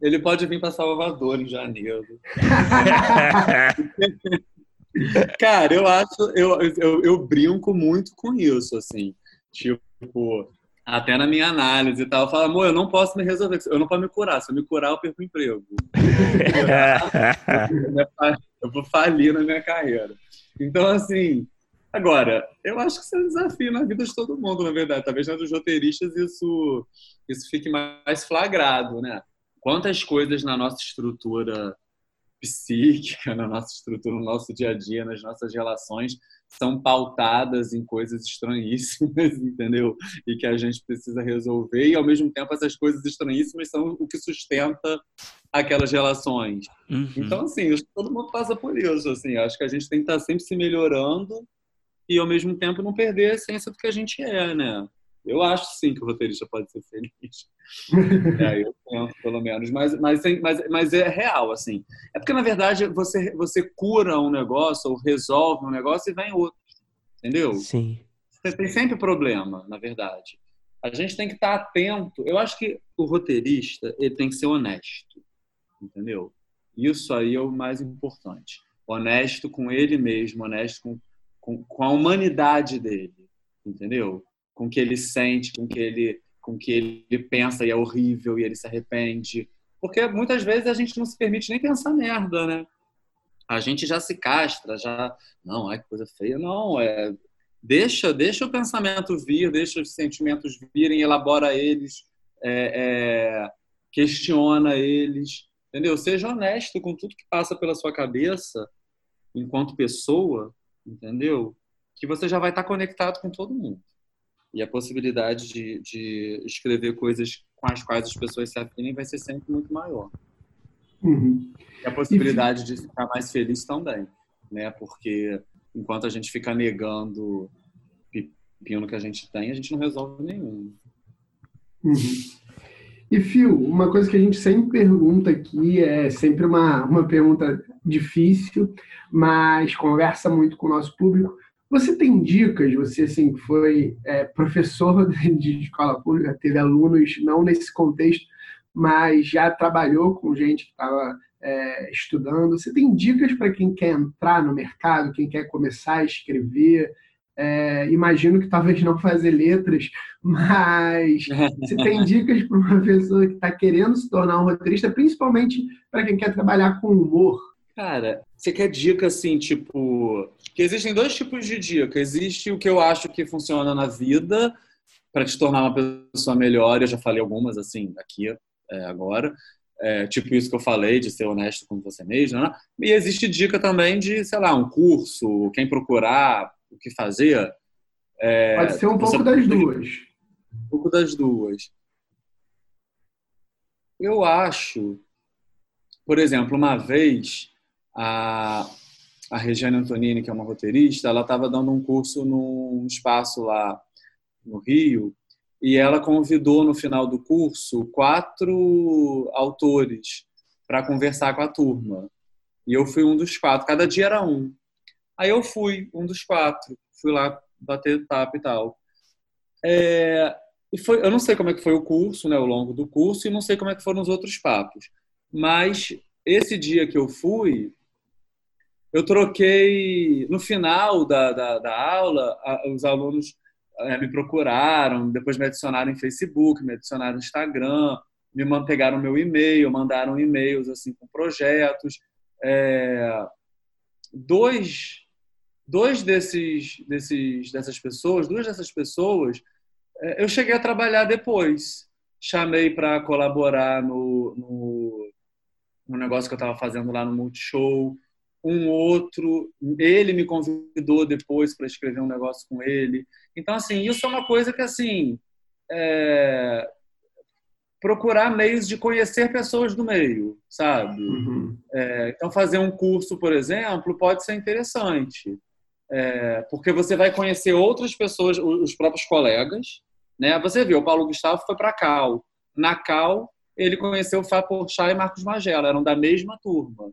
Ele pode vir para Salvador em janeiro. Cara, eu acho, eu, eu, eu, brinco muito com isso, assim. Tipo, até na minha análise e tal, eu falo, amor, eu não posso me resolver, eu não posso me curar. Se eu me curar, eu perco o emprego. eu vou falir na minha carreira. Então, assim, agora, eu acho que isso é um desafio na vida de todo mundo, na verdade. Talvez na dos roteiristas isso, isso fique mais flagrado, né? Quantas coisas na nossa estrutura psíquica, na nossa estrutura, no nosso dia a dia, nas nossas relações, são pautadas em coisas estranhíssimas, entendeu? E que a gente precisa resolver, e ao mesmo tempo essas coisas estranhíssimas são o que sustenta aquelas relações. Uhum. Então, assim, todo mundo passa por isso, assim, acho que a gente tem que estar sempre se melhorando e ao mesmo tempo não perder a essência do que a gente é, né? Eu acho sim que o roteirista pode ser feliz. é, eu tento, pelo menos. Mas, mas, mas, mas é real, assim. É porque, na verdade, você, você cura um negócio ou resolve um negócio e vem outro. Entendeu? Sim. Você tem sempre problema, na verdade. A gente tem que estar atento. Eu acho que o roteirista ele tem que ser honesto entendeu? Isso aí é o mais importante. Honesto com ele mesmo, honesto com, com, com a humanidade dele, entendeu? Com o que ele sente, com o que ele, com que ele pensa e é horrível e ele se arrepende. Porque muitas vezes a gente não se permite nem pensar merda, né? A gente já se castra, já. Não, ai que coisa feia. Não, é. Deixa, deixa o pensamento vir, deixa os sentimentos virem, elabora eles, é, é, questiona eles Entendeu? Seja honesto com tudo que passa pela sua cabeça enquanto pessoa, entendeu? Que você já vai estar conectado com todo mundo. E a possibilidade de, de escrever coisas com as quais as pessoas se afinem vai ser sempre muito maior. Uhum. E a possibilidade e... de ficar mais feliz também, né? Porque enquanto a gente fica negando pepino que a gente tem, a gente não resolve nenhum. Uhum. E, Fio, uma coisa que a gente sempre pergunta aqui, é sempre uma, uma pergunta difícil, mas conversa muito com o nosso público. Você tem dicas? Você assim, foi é, professor de escola pública, teve alunos, não nesse contexto, mas já trabalhou com gente que estava é, estudando. Você tem dicas para quem quer entrar no mercado, quem quer começar a escrever? É, imagino que talvez não fazer letras, mas você tem dicas para uma pessoa que está querendo se tornar um roteirista, principalmente para quem quer trabalhar com humor? Cara, você quer dica assim, tipo. Que existem dois tipos de dica. Existe o que eu acho que funciona na vida para te tornar uma pessoa melhor. Eu já falei algumas assim aqui é, agora. É, tipo isso que eu falei, de ser honesto com você mesmo. Né? E existe dica também de, sei lá, um curso, quem procurar, o que fazer. É, Pode ser um pouco das duas. Um pouco das duas. Eu acho, por exemplo, uma vez a, a Regiane Antonini, que é uma roteirista, ela estava dando um curso num espaço lá no Rio e ela convidou no final do curso quatro autores para conversar com a turma. E eu fui um dos quatro. Cada dia era um. Aí eu fui, um dos quatro. Fui lá bater papo e tal. É, e foi, eu não sei como é que foi o curso, né, ao longo do curso, e não sei como é que foram os outros papos. Mas esse dia que eu fui, eu troquei. No final da, da, da aula, a, os alunos é, me procuraram, depois me adicionaram em Facebook, me adicionaram no Instagram, me pegaram meu e-mail, mandaram e-mails assim com projetos. É, dois dois desses, desses dessas pessoas, duas dessas pessoas, é, eu cheguei a trabalhar depois. Chamei para colaborar no, no, no, negócio que eu estava fazendo lá no Multishow. Um outro, ele me convidou depois para escrever um negócio com ele. Então, assim, isso é uma coisa que, assim, é, procurar meios de conhecer pessoas do meio, sabe? Uhum. É, então, fazer um curso, por exemplo, pode ser interessante, é, porque você vai conhecer outras pessoas, os próprios colegas, né? Você viu, o Paulo Gustavo foi para Cal. Na Cal, ele conheceu o Fábio Porchat e Marcos Magela, eram da mesma turma.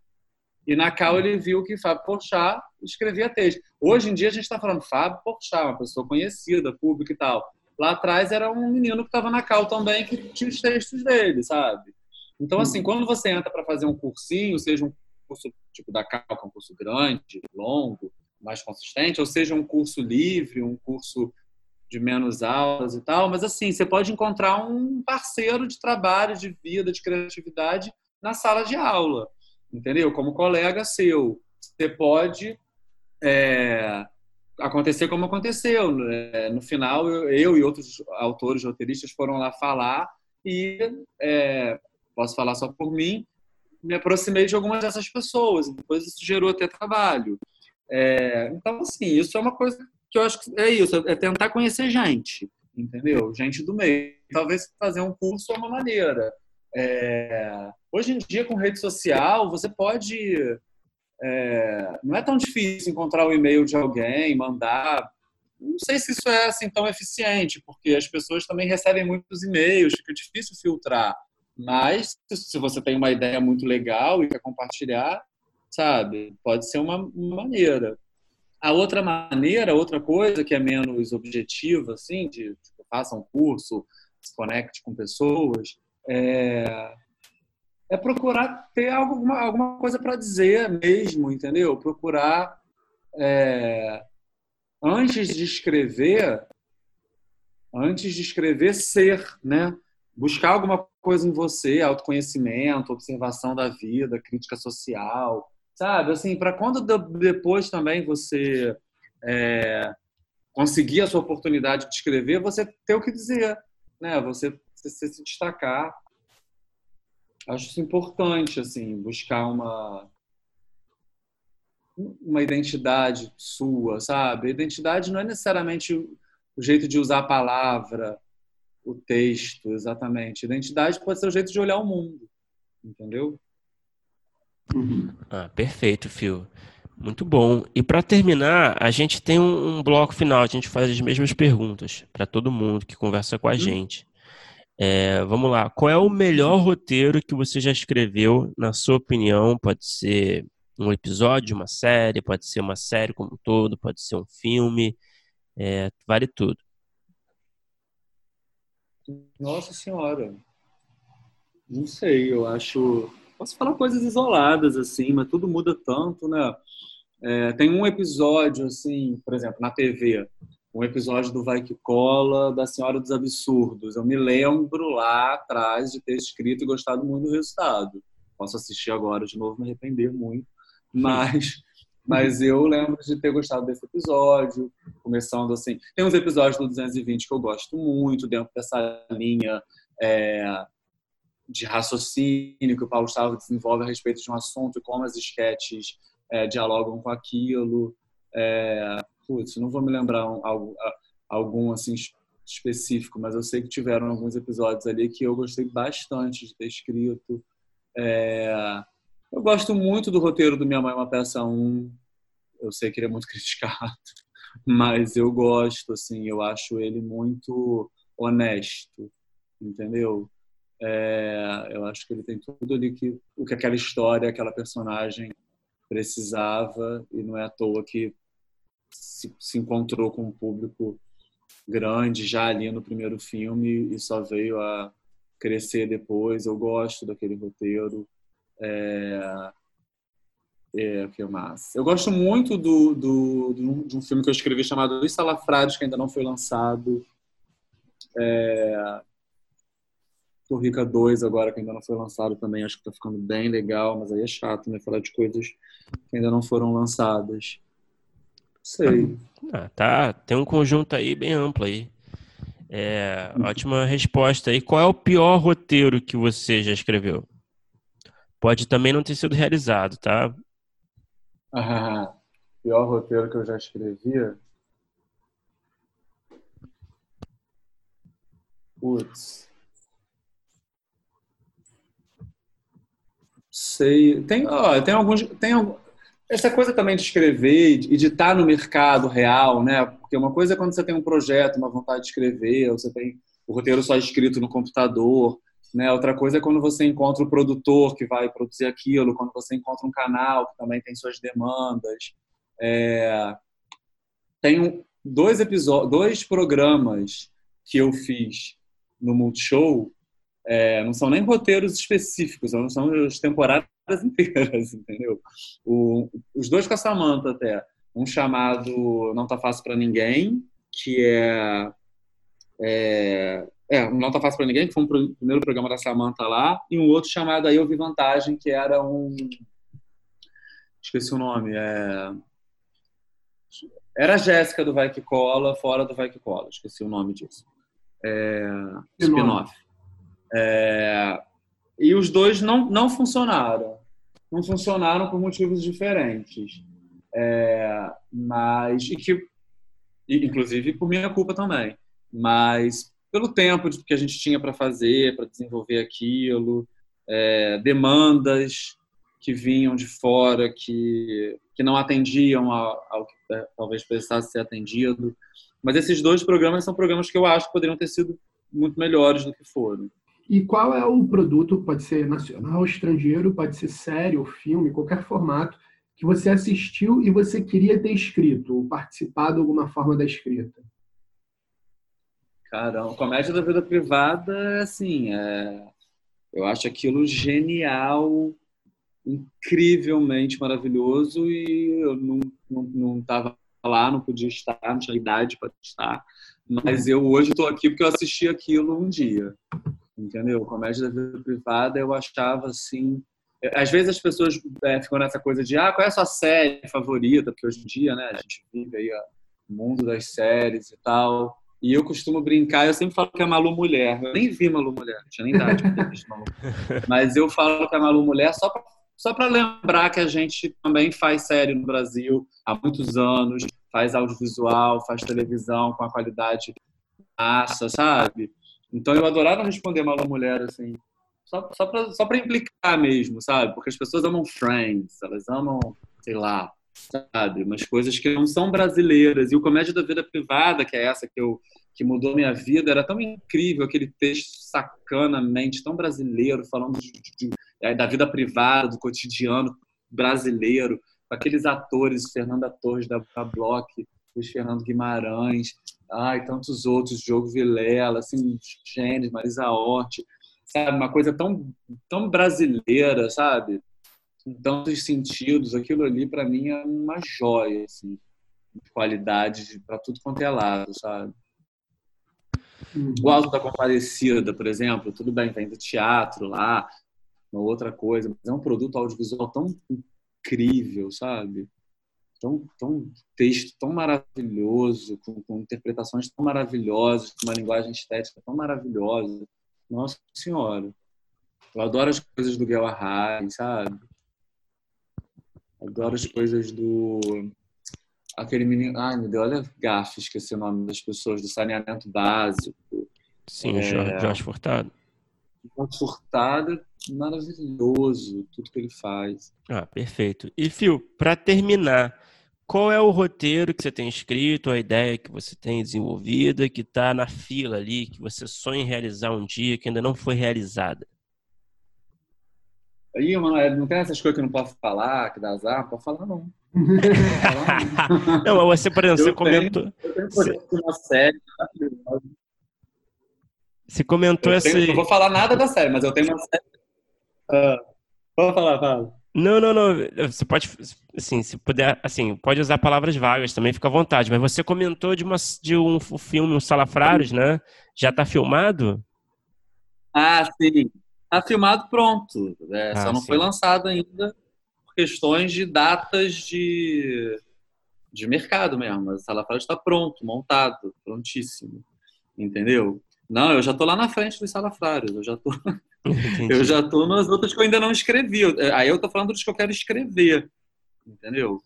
E na Cal ele viu que Fábio Porchat escrevia texto. Hoje em dia a gente está falando Fábio Porchat, uma pessoa conhecida, pública e tal. Lá atrás era um menino que estava na Cal também, que tinha os textos dele, sabe? Então, assim, uhum. quando você entra para fazer um cursinho, seja um curso tipo da Cal, que é um curso grande, longo, mais consistente, ou seja um curso livre, um curso de menos aulas e tal, mas assim, você pode encontrar um parceiro de trabalho, de vida, de criatividade na sala de aula, entendeu? Como colega seu. Você pode é, acontecer como aconteceu. Né? No final, eu, e outros autores, roteiristas foram lá falar e é, posso falar só por mim, me aproximei de algumas dessas pessoas. Depois isso gerou até trabalho. É, então, assim, isso é uma coisa que eu acho que é isso, é tentar conhecer gente, entendeu? Gente do meio. Talvez fazer um curso é uma maneira. É, hoje em dia, com rede social, você pode é, não é tão difícil encontrar o e-mail de alguém, mandar. Não sei se isso é assim tão eficiente, porque as pessoas também recebem muitos e-mails, fica difícil filtrar. Mas se você tem uma ideia muito legal e quer compartilhar, sabe, pode ser uma, uma maneira. A outra maneira, outra coisa que é menos objetiva, assim, de tipo, faça um curso, se conecte com pessoas, é, é procurar ter alguma, alguma coisa para dizer mesmo, entendeu? Procurar, é, antes de escrever, antes de escrever, ser, né? Buscar alguma coisa em você, autoconhecimento, observação da vida, crítica social, sabe? Assim, para quando depois também você é, conseguir a sua oportunidade de escrever, você ter o que dizer, né? Você, você se destacar acho isso importante, assim, buscar uma uma identidade sua, sabe? Identidade não é necessariamente o jeito de usar a palavra, o texto, exatamente. Identidade pode ser o jeito de olhar o mundo, entendeu? Uhum. Ah, perfeito, Phil. Muito bom. E para terminar, a gente tem um, um, bloco final. A gente faz as mesmas perguntas para todo mundo que conversa com a uhum. gente. É, vamos lá. Qual é o melhor roteiro que você já escreveu, na sua opinião? Pode ser um episódio, uma série, pode ser uma série como um todo, pode ser um filme. É, vale tudo. Nossa Senhora. Não sei, eu acho. Posso falar coisas isoladas, assim, mas tudo muda tanto, né? É, tem um episódio, assim, por exemplo, na TV, um episódio do Vai Que Cola da Senhora dos Absurdos. Eu me lembro lá atrás de ter escrito e gostado muito do resultado. Posso assistir agora de novo, me arrepender muito, mas mas eu lembro de ter gostado desse episódio, começando assim. Tem uns episódios do 220 que eu gosto muito, dentro dessa linha é, de raciocínio que o Paulo Gustavo desenvolve a respeito de um assunto como as esquetes é, dialogam com aquilo. É, putz, não vou me lembrar um, algum, algum assim específico, mas eu sei que tiveram alguns episódios ali que eu gostei bastante de ter escrito. É, eu gosto muito do roteiro do Minha Mãe é uma Peça 1. Eu sei que ele é muito criticado, mas eu gosto, assim, eu acho ele muito honesto, entendeu? É, eu acho que ele tem tudo ali que o que aquela história, aquela personagem precisava e não é à toa que se, se encontrou com um público grande já ali no primeiro filme e só veio a crescer depois. Eu gosto daquele roteiro. É, é, que mais? Eu gosto muito do, do, de um filme que eu escrevi chamado Luiz Salafrados, que ainda não foi lançado. É, Rica 2 agora, que ainda não foi lançado também. Acho que tá ficando bem legal, mas aí é chato, né? Falar de coisas que ainda não foram lançadas. Sei. Ah, tá, tem um conjunto aí bem amplo aí. É, ótima resposta. E qual é o pior roteiro que você já escreveu? Pode também não ter sido realizado, tá? Ah, pior roteiro que eu já escrevi? Putz. Sei. Tem, ó, tem alguns. Tem, essa coisa também de escrever e de estar no mercado real, né? Porque uma coisa é quando você tem um projeto, uma vontade de escrever, ou você tem o roteiro só escrito no computador, né? Outra coisa é quando você encontra o produtor que vai produzir aquilo, quando você encontra um canal que também tem suas demandas. É... Tem dois episódios, dois programas que eu fiz no Multishow, é, não são nem roteiros específicos, não são as temporadas inteiras, entendeu? O, os dois com a Samantha até. Um chamado Não Tá Fácil para Ninguém, que é, é, é Não Tá Fácil para Ninguém, que foi um primeiro programa da Samantha lá, e um outro chamado Aí Eu Vi Vantagem, que era um... Esqueci o nome, é... Era a Jéssica do Vai Que Cola, fora do Vai Que Cola, esqueci o nome disso. É... Spin-off. É... E os dois não, não funcionaram. Não funcionaram por motivos diferentes. É... Mas. E que, inclusive por minha culpa também. Mas pelo tempo que a gente tinha para fazer, para desenvolver aquilo, é... demandas que vinham de fora, que, que não atendiam ao, que é, talvez precisasse ser atendido. Mas esses dois programas são programas que eu acho que poderiam ter sido muito melhores do que foram. E qual é o produto, pode ser nacional, estrangeiro, pode ser série ou filme, qualquer formato, que você assistiu e você queria ter escrito ou participado de alguma forma da escrita? Caramba, comédia da vida privada, assim, é... eu acho aquilo genial, incrivelmente maravilhoso e eu não não estava lá, não podia estar, não tinha idade para estar. Mas eu hoje estou aqui porque eu assisti aquilo um dia. Entendeu? Comédia da vida privada eu achava assim. Às vezes as pessoas é, ficam nessa coisa de ah, qual é a sua série favorita? Porque hoje em dia, né, a gente vive aí o mundo das séries e tal. E eu costumo brincar, eu sempre falo que é Malu Mulher. Eu nem vi Malu Mulher, não tinha nem idade para ter Malu. Mas eu falo que é Malu Mulher só para só para lembrar que a gente também faz série no Brasil há muitos anos, faz audiovisual, faz televisão com a qualidade massa, sabe? Então eu adorava responder Malu Mulher assim, só, só para só implicar mesmo, sabe? Porque as pessoas amam Friends, elas amam, sei lá, sabe? Umas coisas que não são brasileiras. E o Comédia da Vida Privada, que é essa que eu que mudou minha vida, era tão incrível aquele texto sacanamente, tão brasileiro, falando de, de, da vida privada, do cotidiano brasileiro, com aqueles atores, Fernanda Torres da Bloch, Luiz Fernando Guimarães, ai, tantos outros, Diogo Vilela, assim, gênios, Marisa Hort, sabe, uma coisa tão, tão brasileira, sabe, em tantos sentidos, aquilo ali para mim é uma joia, assim, de qualidade para tudo quanto é lado, sabe. Uhum. O Alto da Comparecida, por exemplo, tudo bem, vem do teatro lá, uma outra coisa, mas é um produto audiovisual tão incrível, sabe? Tão, tão texto tão maravilhoso, com, com interpretações tão maravilhosas, com uma linguagem estética tão maravilhosa. Nossa Senhora. Eu adoro as coisas do Guel Arraes, sabe? Adoro as coisas do. Aquele menino. Ai, meu Deus, olha gafe, esqueci o nome das pessoas, do saneamento básico. Sim, é... Jorge Furtado. Jorge Furtado maravilhoso tudo que ele faz. Ah, perfeito. E Fio, para terminar, qual é o roteiro que você tem escrito, a ideia que você tem desenvolvida, que está na fila ali, que você sonha em realizar um dia, que ainda não foi realizada? Aí, mano, é, não tem essas coisas que eu não posso falar, que dá azar, não pode falar não. não, mas você, por exemplo, eu você comentou. Eu tenho uma série você comentou essa. Não vou falar nada da série, mas eu tenho uma série Uh, pode falar, fala. Não, não, não. Você pode, assim, se puder, assim, pode usar palavras vagas também, fica à vontade. Mas você comentou de, uma, de um filme, um Salafrários, né? Já está filmado? Ah, sim. Está filmado pronto. É, ah, só não sim. foi lançado ainda por questões de datas de, de mercado mesmo. Mas o Salafrários está pronto, montado, prontíssimo. Entendeu? Não, eu já tô lá na frente dos salafrários, eu já tô, eu já tô nas outras que eu ainda não escrevi. Aí eu tô falando dos que eu quero escrever, entendeu?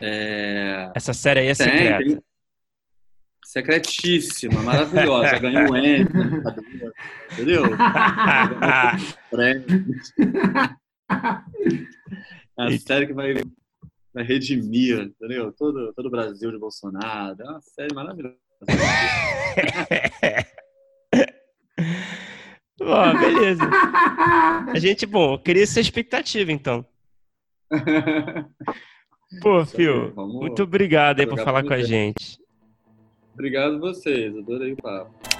É... Essa série aí é tem, secreta. Tem... Secretíssima, maravilhosa. Ganhou o Emmy, entendeu? É a série que vai, vai redimir, entendeu? Todo, todo o Brasil de Bolsonaro. É uma série maravilhosa. Ó, beleza. A gente, bom, cria essa expectativa, então. Pô, Fio, muito obrigado aí por falar com a gente. Obrigado a vocês, adorei o papo.